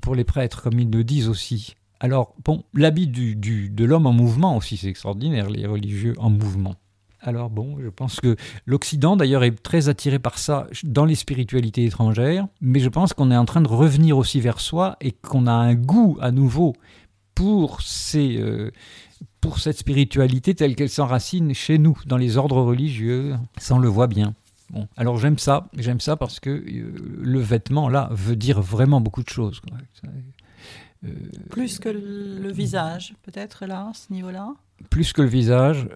pour les prêtres, comme ils le disent aussi. Alors, bon, l'habit du, de l'homme en mouvement aussi, c'est extraordinaire, les religieux en mouvement. Alors bon, je pense que l'Occident d'ailleurs est très attiré par ça dans les spiritualités étrangères, mais je pense qu'on est en train de revenir aussi vers soi et qu'on a un goût à nouveau pour ces, euh, pour cette spiritualité telle qu'elle s'enracine chez nous, dans les ordres religieux. Ça, on le voit bien. Bon, alors j'aime ça, j'aime ça parce que euh, le vêtement, là, veut dire vraiment beaucoup de choses. Euh, plus que le visage, peut-être, là, à ce niveau-là? Plus que le visage.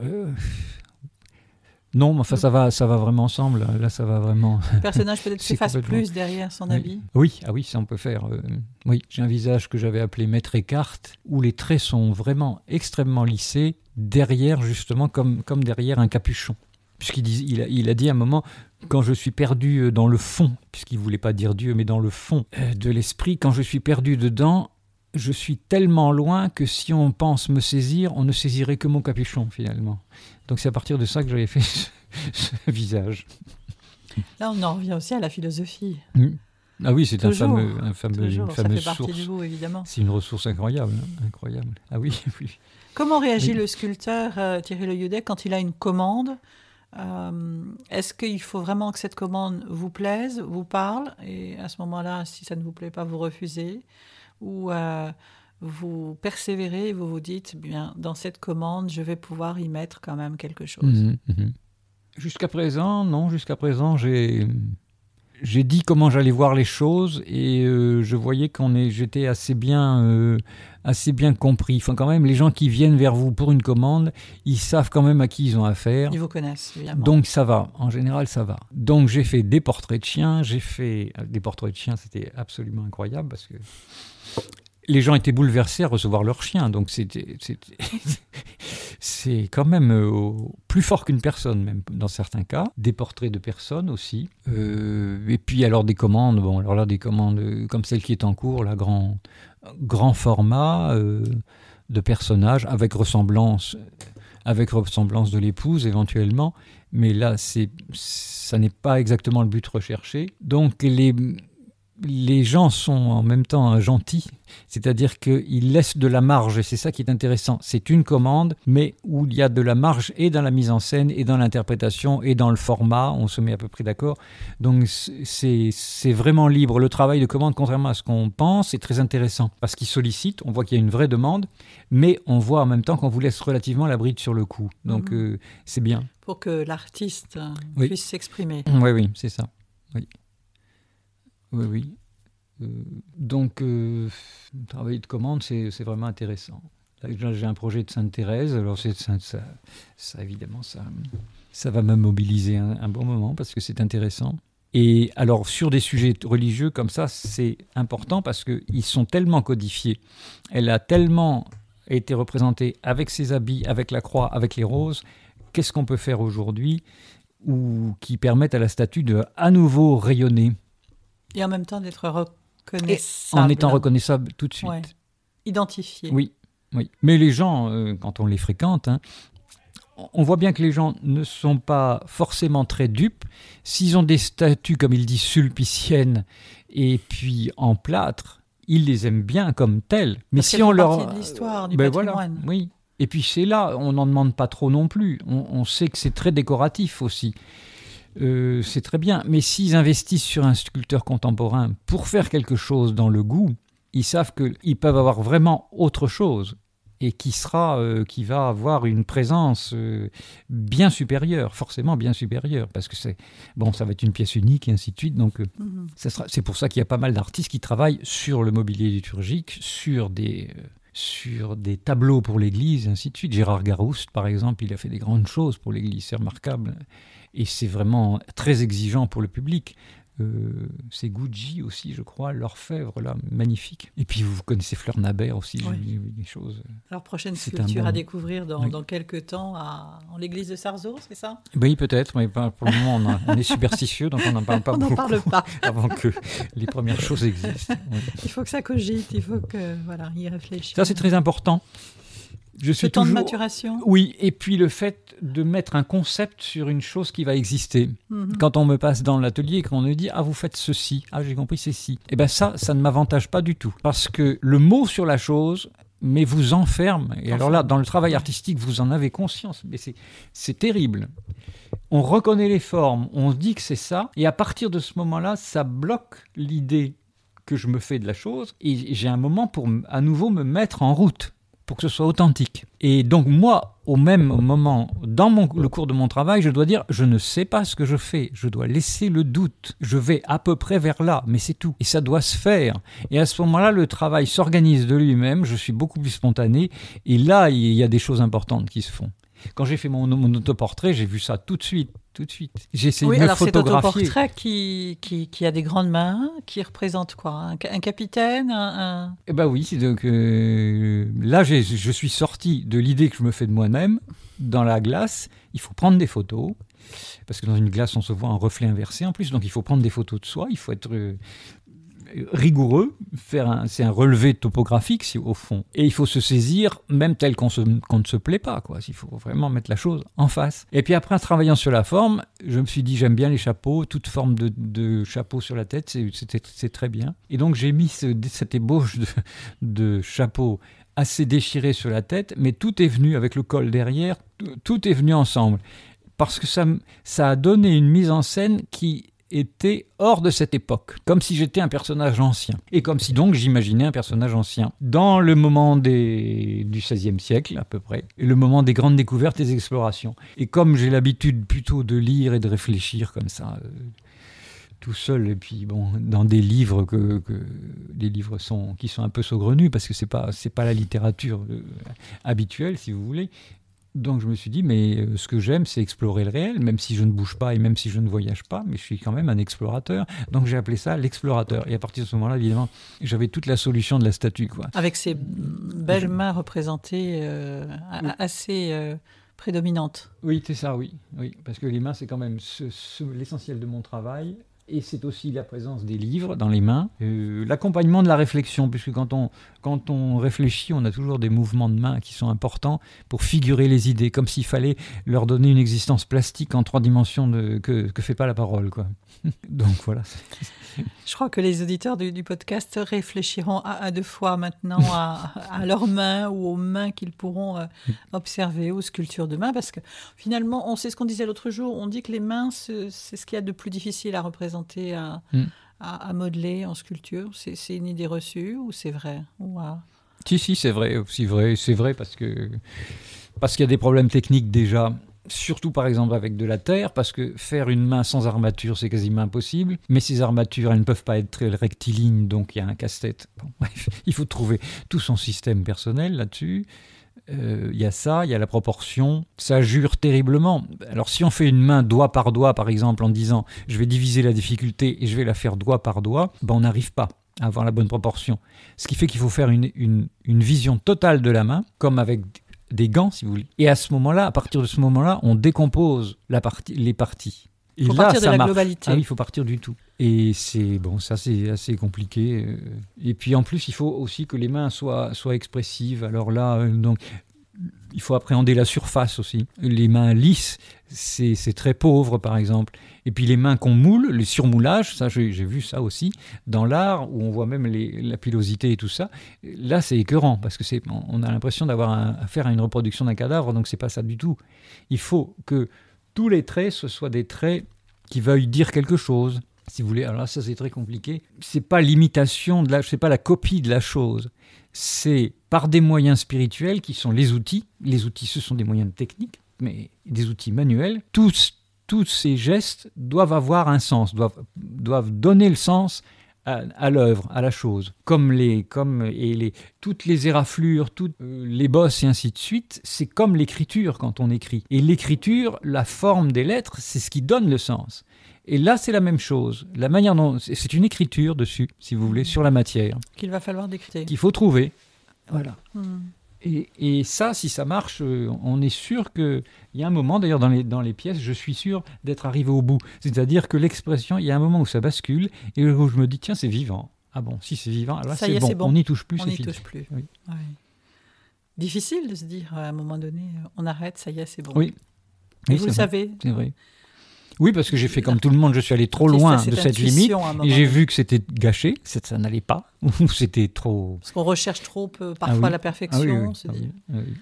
Non, enfin ça va, ça va vraiment ensemble. Là, ça va vraiment. Le personnage peut-être s'efface plus derrière son habit. Oui, ah oui, ça on peut faire. Euh, oui, j'ai un visage que j'avais appelé maître écarte, où les traits sont vraiment extrêmement lissés derrière justement comme comme derrière un capuchon. Puisqu'il dit, il a, il a dit à un moment, quand je suis perdu euh, dans le fond, puisqu'il voulait pas dire Dieu, mais dans le fond euh, de l'esprit, quand je suis perdu dedans, je suis tellement loin que si on pense me saisir, on ne saisirait que mon capuchon finalement. Donc c'est à partir de ça que j'avais fait ce, visage. Là, on en revient aussi à la philosophie. Hmm. Ah oui, c'est un fameux, un fameux, une fameuse ça source. évidemment. C'est une ressource incroyable, hein, incroyable. Ah oui, oui. Comment réagit le sculpteur euh, Thierry Le Yudet quand il a une commande euh, Est-ce qu'il faut vraiment que cette commande vous plaise, vous parle, et à ce moment-là, si ça ne vous plaît pas, vous refusez ou euh, vous persévérez, vous vous dites, bien, dans cette commande, je vais pouvoir y mettre quand même quelque chose. Mhm, mhm. Jusqu'à présent, non, jusqu'à présent, j'ai j'ai dit comment j'allais voir les choses et euh, je voyais qu'on est, j'étais assez bien, euh, assez bien compris. Enfin, quand même, les gens qui viennent vers vous pour une commande, ils savent quand même à qui ils ont affaire. Ils vous connaissent, évidemment. Donc ça va, en général ça va. Donc j'ai fait des portraits de chiens, j'ai fait des portraits de chiens, c'était absolument incroyable parce que les gens étaient bouleversés à recevoir leurs chiens. Donc c'était, c'est quand même euh, plus fort qu'une personne, même dans certains cas. Des portraits de personnes aussi. Euh, et puis alors des commandes, bon, alors là des commandes euh, comme celle qui est en cours, la grand, grand format de personnages avec ressemblance, avec ressemblance de l'épouse éventuellement. Mais là, c'est, ça n'est pas exactement le but recherché. Donc les les gens sont en même temps gentils, c'est-à-dire qu'ils laissent de la marge, et c'est ça qui est intéressant. C'est une commande, mais où il y a de la marge et dans la mise en scène, et dans l'interprétation, et dans le format, on se met à peu près d'accord. Donc c'est vraiment libre. Le travail de commande, contrairement à ce qu'on pense, est très intéressant, parce qu'il sollicite, on voit qu'il y a une vraie demande, mais on voit en même temps qu'on vous laisse relativement la bride sur le coup. Donc mhm. euh, c'est bien. Pour que l'artiste puisse s'exprimer. Oui, oui, c'est ça. Oui. Oui, oui. Euh, donc, euh, travailler de commande, c'est vraiment intéressant. Là, j'ai un projet de Sainte-Thérèse, alors ça, évidemment, ça, ça va me mobiliser un, bon moment parce que c'est intéressant. Et alors, sur des sujets religieux comme ça, c'est important parce qu'ils sont tellement codifiés. Elle a tellement été représentée avec ses habits, avec la croix, avec les roses. Qu'est-ce qu'on peut faire aujourd'hui ou qui permettent à la statue de à nouveau rayonner? Et en même temps d'être reconnaissable. en étant reconnaissable tout de suite. Identifié. Oui, oui. Mais les gens, euh, quand on les fréquente, hein, on voit bien que les gens ne sont pas forcément très dupes. S'ils ont des statues, comme il dit, sulpiciennes, et puis en plâtre, ils les aiment bien comme telles. Mais si on leur... de l'histoire, du ben Voilà, oui. Et puis c'est là, on n'en demande pas trop non plus. on sait que c'est très décoratif aussi. Euh, c'est très bien. Mais s'ils investissent sur un sculpteur contemporain pour faire quelque chose dans le goût, ils savent qu'ils peuvent avoir vraiment autre chose et qui sera, euh, qui va avoir une présence euh, bien supérieure, forcément bien supérieure, parce que c'est bon, ça va être une pièce unique et ainsi de suite. Donc, mhm. c'est pour ça qu'il y a pas mal d'artistes qui travaillent sur le mobilier liturgique, sur des sur des tableaux pour l'Église, ainsi de suite. Gérard Garouste, par exemple, il a fait des grandes choses pour l'Église, c'est remarquable et c'est vraiment très exigeant pour le public. Euh, c'est Gucci aussi, je crois, l'orfèvre, là, magnifique. Et puis vous connaissez Fleur Nabert aussi, des choses. Alors, prochaine sculpture à découvrir dans, quelques temps à, en l'église de Sarzeau, c'est ça? Oui, peut-être, mais pour le moment, on, est superstitieux, donc on n'en parle pas on beaucoup. parle pas. avant que les premières choses existent. Il faut que ça cogite, il faut que, voilà, y réfléchisse. Ça, c'est très important. Je suis temps de maturation? Oui, et puis le fait de mettre un concept sur une chose qui va exister. Mhm. Quand on me passe dans l'atelier et qu'on me dit Ah, vous faites ceci, ah, j'ai compris, c'est ci. Eh bien, ça, ça ne m'avantage pas du tout. Parce que le mot sur la chose, mais vous enferme. Et alors là, dans le travail artistique, vous en avez conscience. Mais c'est terrible. On reconnaît les formes, on dit que c'est ça, et à partir de ce moment-là, ça bloque l'idée que je me fais de la chose, et j'ai un moment pour à nouveau me mettre en route pour que ce soit authentique. Et donc moi, au même moment, dans le cours de mon travail, je dois dire, je ne sais pas ce que je fais, je dois laisser le doute, je vais à peu près vers là, mais c'est tout. Et ça doit se faire. Et à ce moment-là, le travail s'organise de lui-même, je suis beaucoup plus spontané, et là, il y a des choses importantes qui se font. Quand j'ai fait mon autoportrait, j'ai vu ça tout de suite tout de suite. J'ai essayé oui, de me alors photographier. C'est un portrait qui, qui, qui, a des grandes mains, qui représente quoi? Un, capitaine un, Eh ben oui, donc euh, là je suis sorti de l'idée que je me fais de moi-même dans la glace. Il faut prendre des photos parce que dans une glace on se voit un reflet inversé en plus, donc il faut prendre des photos de soi. Il faut être euh, rigoureux, faire c'est un relevé topographique si, au fond. Et il faut se saisir, même tel qu'on, ne se plaît pas, quoi. Il faut vraiment mettre la chose en face. Et puis après, en travaillant sur la forme, je me suis dit, j'aime bien les chapeaux, toute forme de, chapeau sur la tête, c'est, très bien. Et donc j'ai mis cette ébauche de, de chapeau assez déchiré sur la tête, mais tout est venu avec le col derrière, tout, est venu ensemble. Parce que ça, ça a donné une mise en scène qui était hors de cette époque, comme si j'étais un personnage ancien, et comme si donc j'imaginais un personnage ancien, dans le moment des, du XVIe siècle à peu près, et le moment des grandes découvertes et explorations. Et comme j'ai l'habitude plutôt de lire et de réfléchir comme ça, euh, tout seul et puis bon dans des livres que, que livres sont qui sont un peu saugrenus parce que c'est pas pas la littérature euh, habituelle si vous voulez donc je me suis dit mais euh, ce que j'aime c'est explorer le réel même si je ne bouge pas et même si je ne voyage pas mais je suis quand même un explorateur. Donc j'ai appelé ça l'explorateur. Et à partir de ce moment-là évidemment j'avais toute la solution de la statue quoi. Avec ces belles mains représentées euh, assez euh, prédominantes. Oui c'est ça oui oui. Parce que les mains c'est quand même l'essentiel de mon travail et c'est aussi la présence des livres dans les mains, euh, l'accompagnement de la réflexion, puisque quand on, quand on réfléchit, on a toujours des mouvements de main qui sont importants pour figurer les idées, comme s'il fallait leur donner une existence plastique en trois dimensions que ne fait pas la parole. Quoi. Donc voilà. Je crois que les auditeurs du, podcast réfléchiront à, deux fois maintenant à, à, leurs mains ou aux mains qu'ils pourront euh, observer, aux sculptures de mains, parce que finalement, on sait ce qu'on disait l'autre jour, on dit que les mains, c'est ce qu'il y a de plus difficile à représenter, à, mm. à modeler en sculpture. C'est une idée reçue ou c'est vrai ou à... Si, si, c'est vrai, c'est vrai, vrai parce que parce qu'il y a des problèmes techniques déjà surtout par exemple avec de la terre, parce que faire une main sans armature, c'est quasiment impossible. Mais ces armatures, elles ne peuvent pas être très rectilignes, donc il y a un casse-tête. Bon, bref, il faut trouver tout son système personnel là-dessus. Il euh, y a ça, il y a la proportion, ça jure terriblement. Alors si on fait une main doigt par doigt, par exemple, en disant je vais diviser la difficulté et je vais la faire doigt par doigt, ben on n'arrive pas à avoir la bonne proportion. Ce qui fait qu'il faut faire une, une, une, vision totale de la main, comme avec des gants, si vous voulez. Et à ce moment-là, à partir de ce moment-là, on décompose la partie, les parties. Il faut là, partir de la marche. globalité. Ah oui, il faut partir du tout. Et c'est bon, ça c'est assez compliqué. Euh. Et puis en plus, il faut aussi que les mains soient, soient expressives. Alors là, euh, donc il faut appréhender la surface aussi. Les mains lisses, c'est très pauvre, par exemple. Et puis les mains qu'on moule, les surmoulages, ça j'ai vu ça aussi dans l'art où on voit même la pilosité et tout ça. Là, c'est écœurant parce que c'est, on a l'impression d'avoir affaire à une reproduction d'un cadavre, donc c'est pas ça du tout. Il faut que tous les traits ce soient des traits qui veuillent dire quelque chose. Si vous voulez, alors là, ça c'est très compliqué. C'est pas l'imitation de la, c'est pas la copie de la chose c'est par des moyens spirituels qui sont les outils. Les outils, ce sont des moyens techniques, mais des outils manuels. Tous, tous ces gestes doivent avoir un sens, doivent, doivent donner le sens à, à l'œuvre, à la chose. Comme les, comme et les, toutes les éraflures, toutes euh, les bosses et ainsi de suite, c'est comme l'écriture quand on écrit. Et l'écriture, la forme des lettres, c'est ce qui donne le sens. Et là, c'est la même chose. La manière dont c'est une écriture dessus, si vous voulez, sur la matière. Qu'il va falloir décrypter. Qu'il faut trouver. Voilà. Hmm. Et, et, ça, si ça marche, euh, on est sûr qu'il y a un moment, d'ailleurs dans les, dans les pièces, je suis sûr d'être arrivé au bout. C'est-à-dire que l'expression, il y a un moment où ça bascule et où je me dis, tiens, c'est vivant. Ah bon, si c'est vivant, alors c'est bon. bon. on n'y touche plus, On n'y touche plus. Oui. Ouais. Difficile de se dire à un moment donné, on arrête, ça y est, c'est bon. Oui. Et oui, vous le savez. C'est vrai. Oui, parce que j'ai fait comme tout le monde, je suis allé trop loin de cette limite et j'ai vu que c'était gâché, ça n'allait pas, ou c'était trop. Parce qu'on recherche trop euh, parfois ah oui. la perfection. Ah oui, ah oui.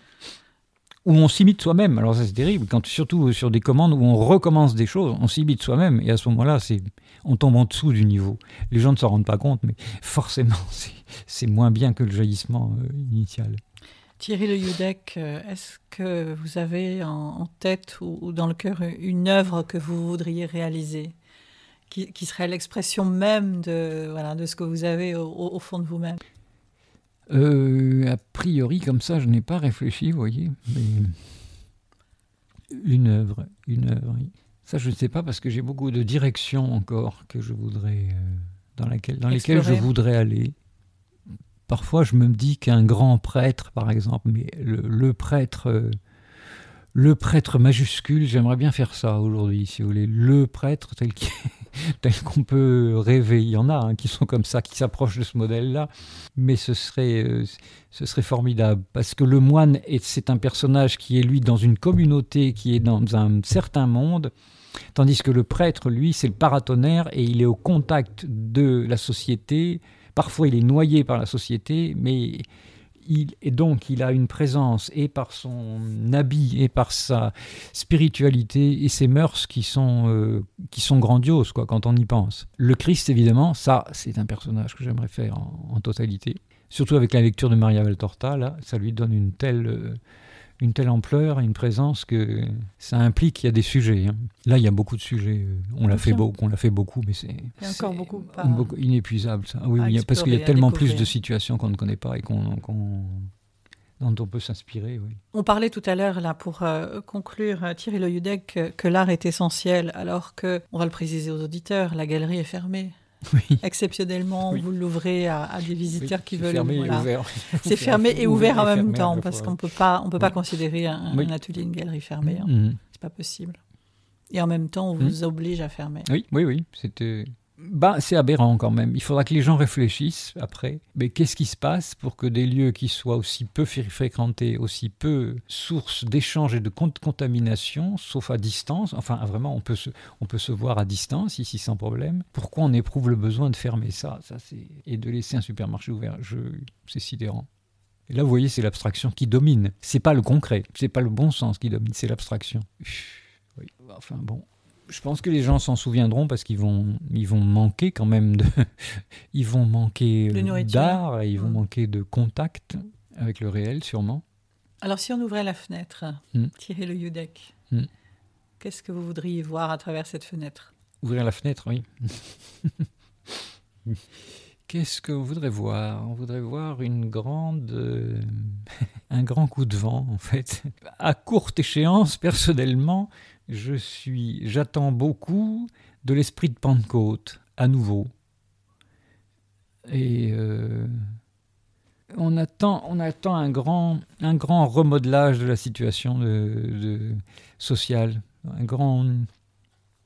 Ou on s'imite soi-même. Alors ça c'est terrible, quand surtout sur des commandes où on recommence des choses, on s'imite soi-même et à ce moment-là, c'est on tombe en dessous du niveau. Les gens ne s'en rendent pas compte, mais forcément, c'est moins bien que le jaillissement euh, initial. Thierry Le Yudek, euh, est-ce que vous avez en, tête ou, ou, dans le cœur une œuvre que vous voudriez réaliser qui, qui serait l'expression même de, voilà, de ce que vous avez au, au fond de vous-même? Euh, A priori, comme ça, je n'ai pas réfléchi, vous voyez. Mais une œuvre, une œuvre. Ça, je ne sais pas parce que j'ai beaucoup de directions encore que je voudrais, euh, dans, laquelle, dans lesquelles je voudrais aller. Parfois, je me dis qu'un grand prêtre, par exemple, mais le, prêtre, euh, le prêtre majuscule, j'aimerais bien faire ça aujourd'hui, si vous voulez. Le prêtre tel qu'on peut rêver. Il y en a hein, qui sont comme ça, qui s'approchent de ce modèle-là, mais ce serait, euh, ce serait formidable parce que le moine, c'est un personnage qui est lui dans une communauté, qui est dans un certain monde. Tandis que le prêtre, lui, c'est le paratonnerre et il est au contact de la société, Parfois, il est noyé par la société, mais il, et donc il a une présence et par son habit et par sa spiritualité et ses mœurs qui sont, euh, qui sont grandioses quoi, quand on y pense. Le Christ, évidemment, ça, c'est un personnage que j'aimerais faire en, totalité. Surtout avec la lecture de Maria Valtorta, là, ça lui donne une telle, euh, une telle ampleur et une présence que ça implique qu'il y a des sujets. Hein. Là, il y a beaucoup de sujets. On l'a fait, beau, on l'a fait beaucoup, mais c'est encore beaucoup, inépuisable. Ça. Oui, parce qu'il y a tellement plus de situations qu'on ne connaît pas et qu'on dont on peut s'inspirer. Oui. On parlait tout à l'heure, là, pour euh, conclure, euh, Thierry Le que, que l'art est essentiel, alors que, on va le préciser aux auditeurs, la galerie est fermée. Exceptionnellement, vous l'ouvrez à, des visiteurs qui veulent. Fermé et ouvert. C'est fermé et ouvert, en même temps, parce qu'on peut pas, on peut pas considérer un, atelier, une galerie fermée. Hein. Mm-hmm. C'est pas possible. Et en même temps, on vous mm-hmm. oblige à fermer. Oui, oui, oui. C'était bah, c'est aberrant quand même. Il faudra que les gens réfléchissent après. Mais qu'est-ce qui se passe pour que des lieux qui soient aussi peu fréquentés, aussi peu source d'échanges et de contamination, sauf à distance, enfin vraiment on peut, se, on peut se voir à distance ici sans problème, pourquoi on éprouve le besoin de fermer ça, ça et de laisser un supermarché ouvert C'est sidérant. Et là, vous voyez, c'est l'abstraction qui domine. C'est pas le concret, c'est pas le bon sens qui domine, c'est l'abstraction. Oui, enfin bon je pense que les gens s'en souviendront parce qu'ils vont, ils vont manquer quand même de, ils vont manquer d'art, ils vont mm. manquer de contact avec le réel sûrement. Alors si on ouvrait la fenêtre, mm. tirer le Yudek, mm. qu'est-ce que vous voudriez voir à travers cette fenêtre? Ouvrir la fenêtre, oui. Qu'est-ce qu'on voudrait voir? On voudrait voir une grande, euh, un grand coup de vent en fait. À courte échéance, personnellement, je suis, j'attends beaucoup de l'esprit de Pentecôte à nouveau. Et euh, on attend, on attend un grand, un grand remodelage de la situation de, sociale. Un grand,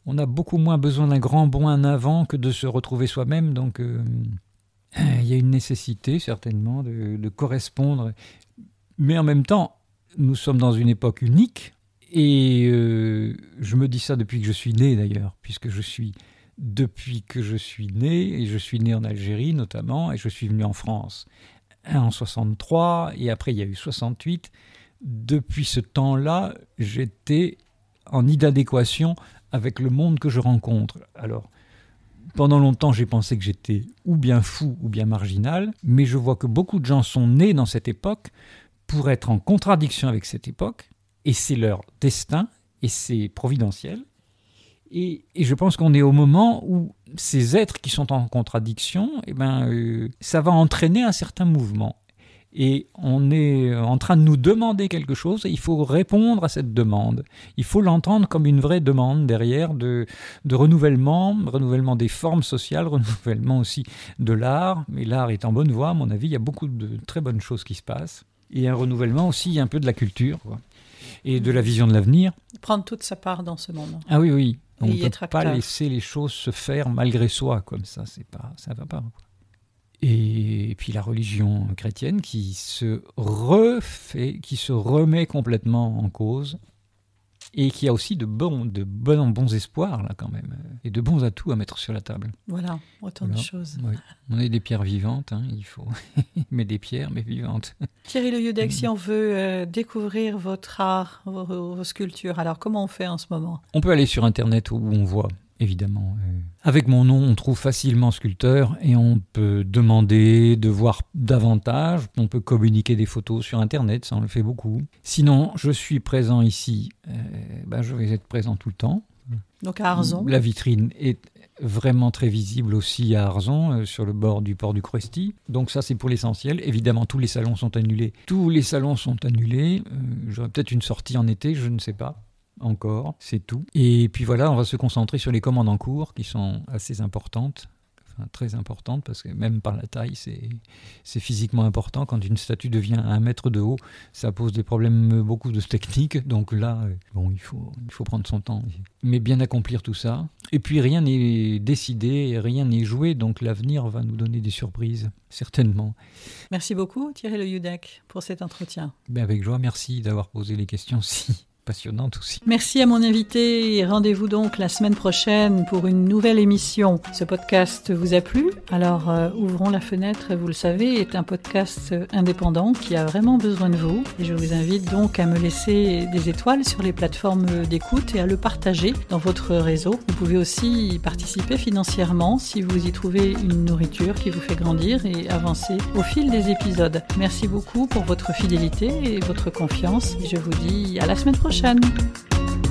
on a beaucoup moins besoin d'un grand bond en avant que de se retrouver soi-même. Donc, euh, il y a une nécessité certainement de, de correspondre. Mais en même temps, nous sommes dans une époque unique et euh, je me dis ça depuis que je suis né d'ailleurs, puisque je suis depuis que je suis né, et je suis né en Algérie notamment, et je suis venu en France en 63, et après il y a eu 68. Depuis ce temps-là, j'étais en inadéquation avec le monde que je rencontre. Alors, pendant longtemps, j'ai pensé que j'étais ou bien fou ou bien marginal, mais je vois que beaucoup de gens sont nés dans cette époque pour être en contradiction avec cette époque, et c'est leur destin, et c'est providentiel. Et, je pense qu'on est au moment où ces êtres qui sont en contradiction, eh ben, euh, ça va entraîner un certain mouvement. Et on est en train de nous demander quelque chose et il faut répondre à cette demande. Il faut l'entendre comme une vraie demande derrière de, renouvellement, renouvellement des formes sociales, renouvellement aussi de l'art. Mais l'art est en bonne voie, à mon avis, il y a beaucoup de très bonnes choses qui se passent. Et un renouvellement aussi un peu de la culture. Et de la vision de l'avenir. Prendre toute sa part dans ce monde. Ah oui, oui. On ne peut pas laisser les choses se faire malgré soi, comme ça, c'est pas, ça va pas. Et puis la religion chrétienne qui se refait, qui se remet complètement en cause et qui a aussi de bons, de bons, bons espoirs là quand même, et de bons atouts à mettre sur la table. Voilà, autant de choses. On est des pierres vivantes, hein, il faut, mais des pierres, mais vivantes. Thierry Le Yudek, si on veut euh, découvrir votre art, vos, sculptures, alors comment on fait en ce moment? On peut aller sur Internet où on voit évidemment. Euh, avec mon nom, on trouve facilement sculpteur et on peut demander de voir davantage. On peut communiquer des photos sur Internet, ça on le fait beaucoup. Sinon, je suis présent ici, euh, ben, je vais être présent tout le temps. Donc à Arzon La vitrine est vraiment très visible aussi à Arzon, euh, sur le bord du port du Cresty. Donc ça, c'est pour l'essentiel. Évidemment, tous les salons sont annulés. Tous les salons sont annulés. J'aurai peut-être une sortie en été, je ne sais pas encore, c'est tout. Et puis voilà, on va se concentrer sur les commandes en cours qui sont assez importantes. Enfin, très importantes parce que même par la taille, c'est physiquement important. Quand une statue devient un mètre de haut, ça pose des problèmes beaucoup de technique. Donc là, euh, bon, il faut, il faut prendre son temps. Mais bien accomplir tout ça. Et puis rien n'est décidé, rien n'est joué. Donc l'avenir va nous donner des surprises, certainement. Merci beaucoup Thierry Le Yudek pour cet entretien. Ben avec joie, merci d'avoir posé les questions si passionnante aussi. Merci à mon invité et rendez-vous donc la semaine prochaine pour une nouvelle émission. Ce podcast vous a plu? Alors euh, ouvrons la fenêtre, vous le savez, est un podcast indépendant qui a vraiment besoin de vous je vous invite donc à me laisser des étoiles sur les plateformes d'écoute et à le partager dans votre réseau. Vous pouvez aussi participer financièrement si vous y trouvez une nourriture qui vous fait grandir et avancer au fil des épisodes. Merci beaucoup pour votre fidélité et votre confiance je vous dis à la semaine prochaine. Redemption.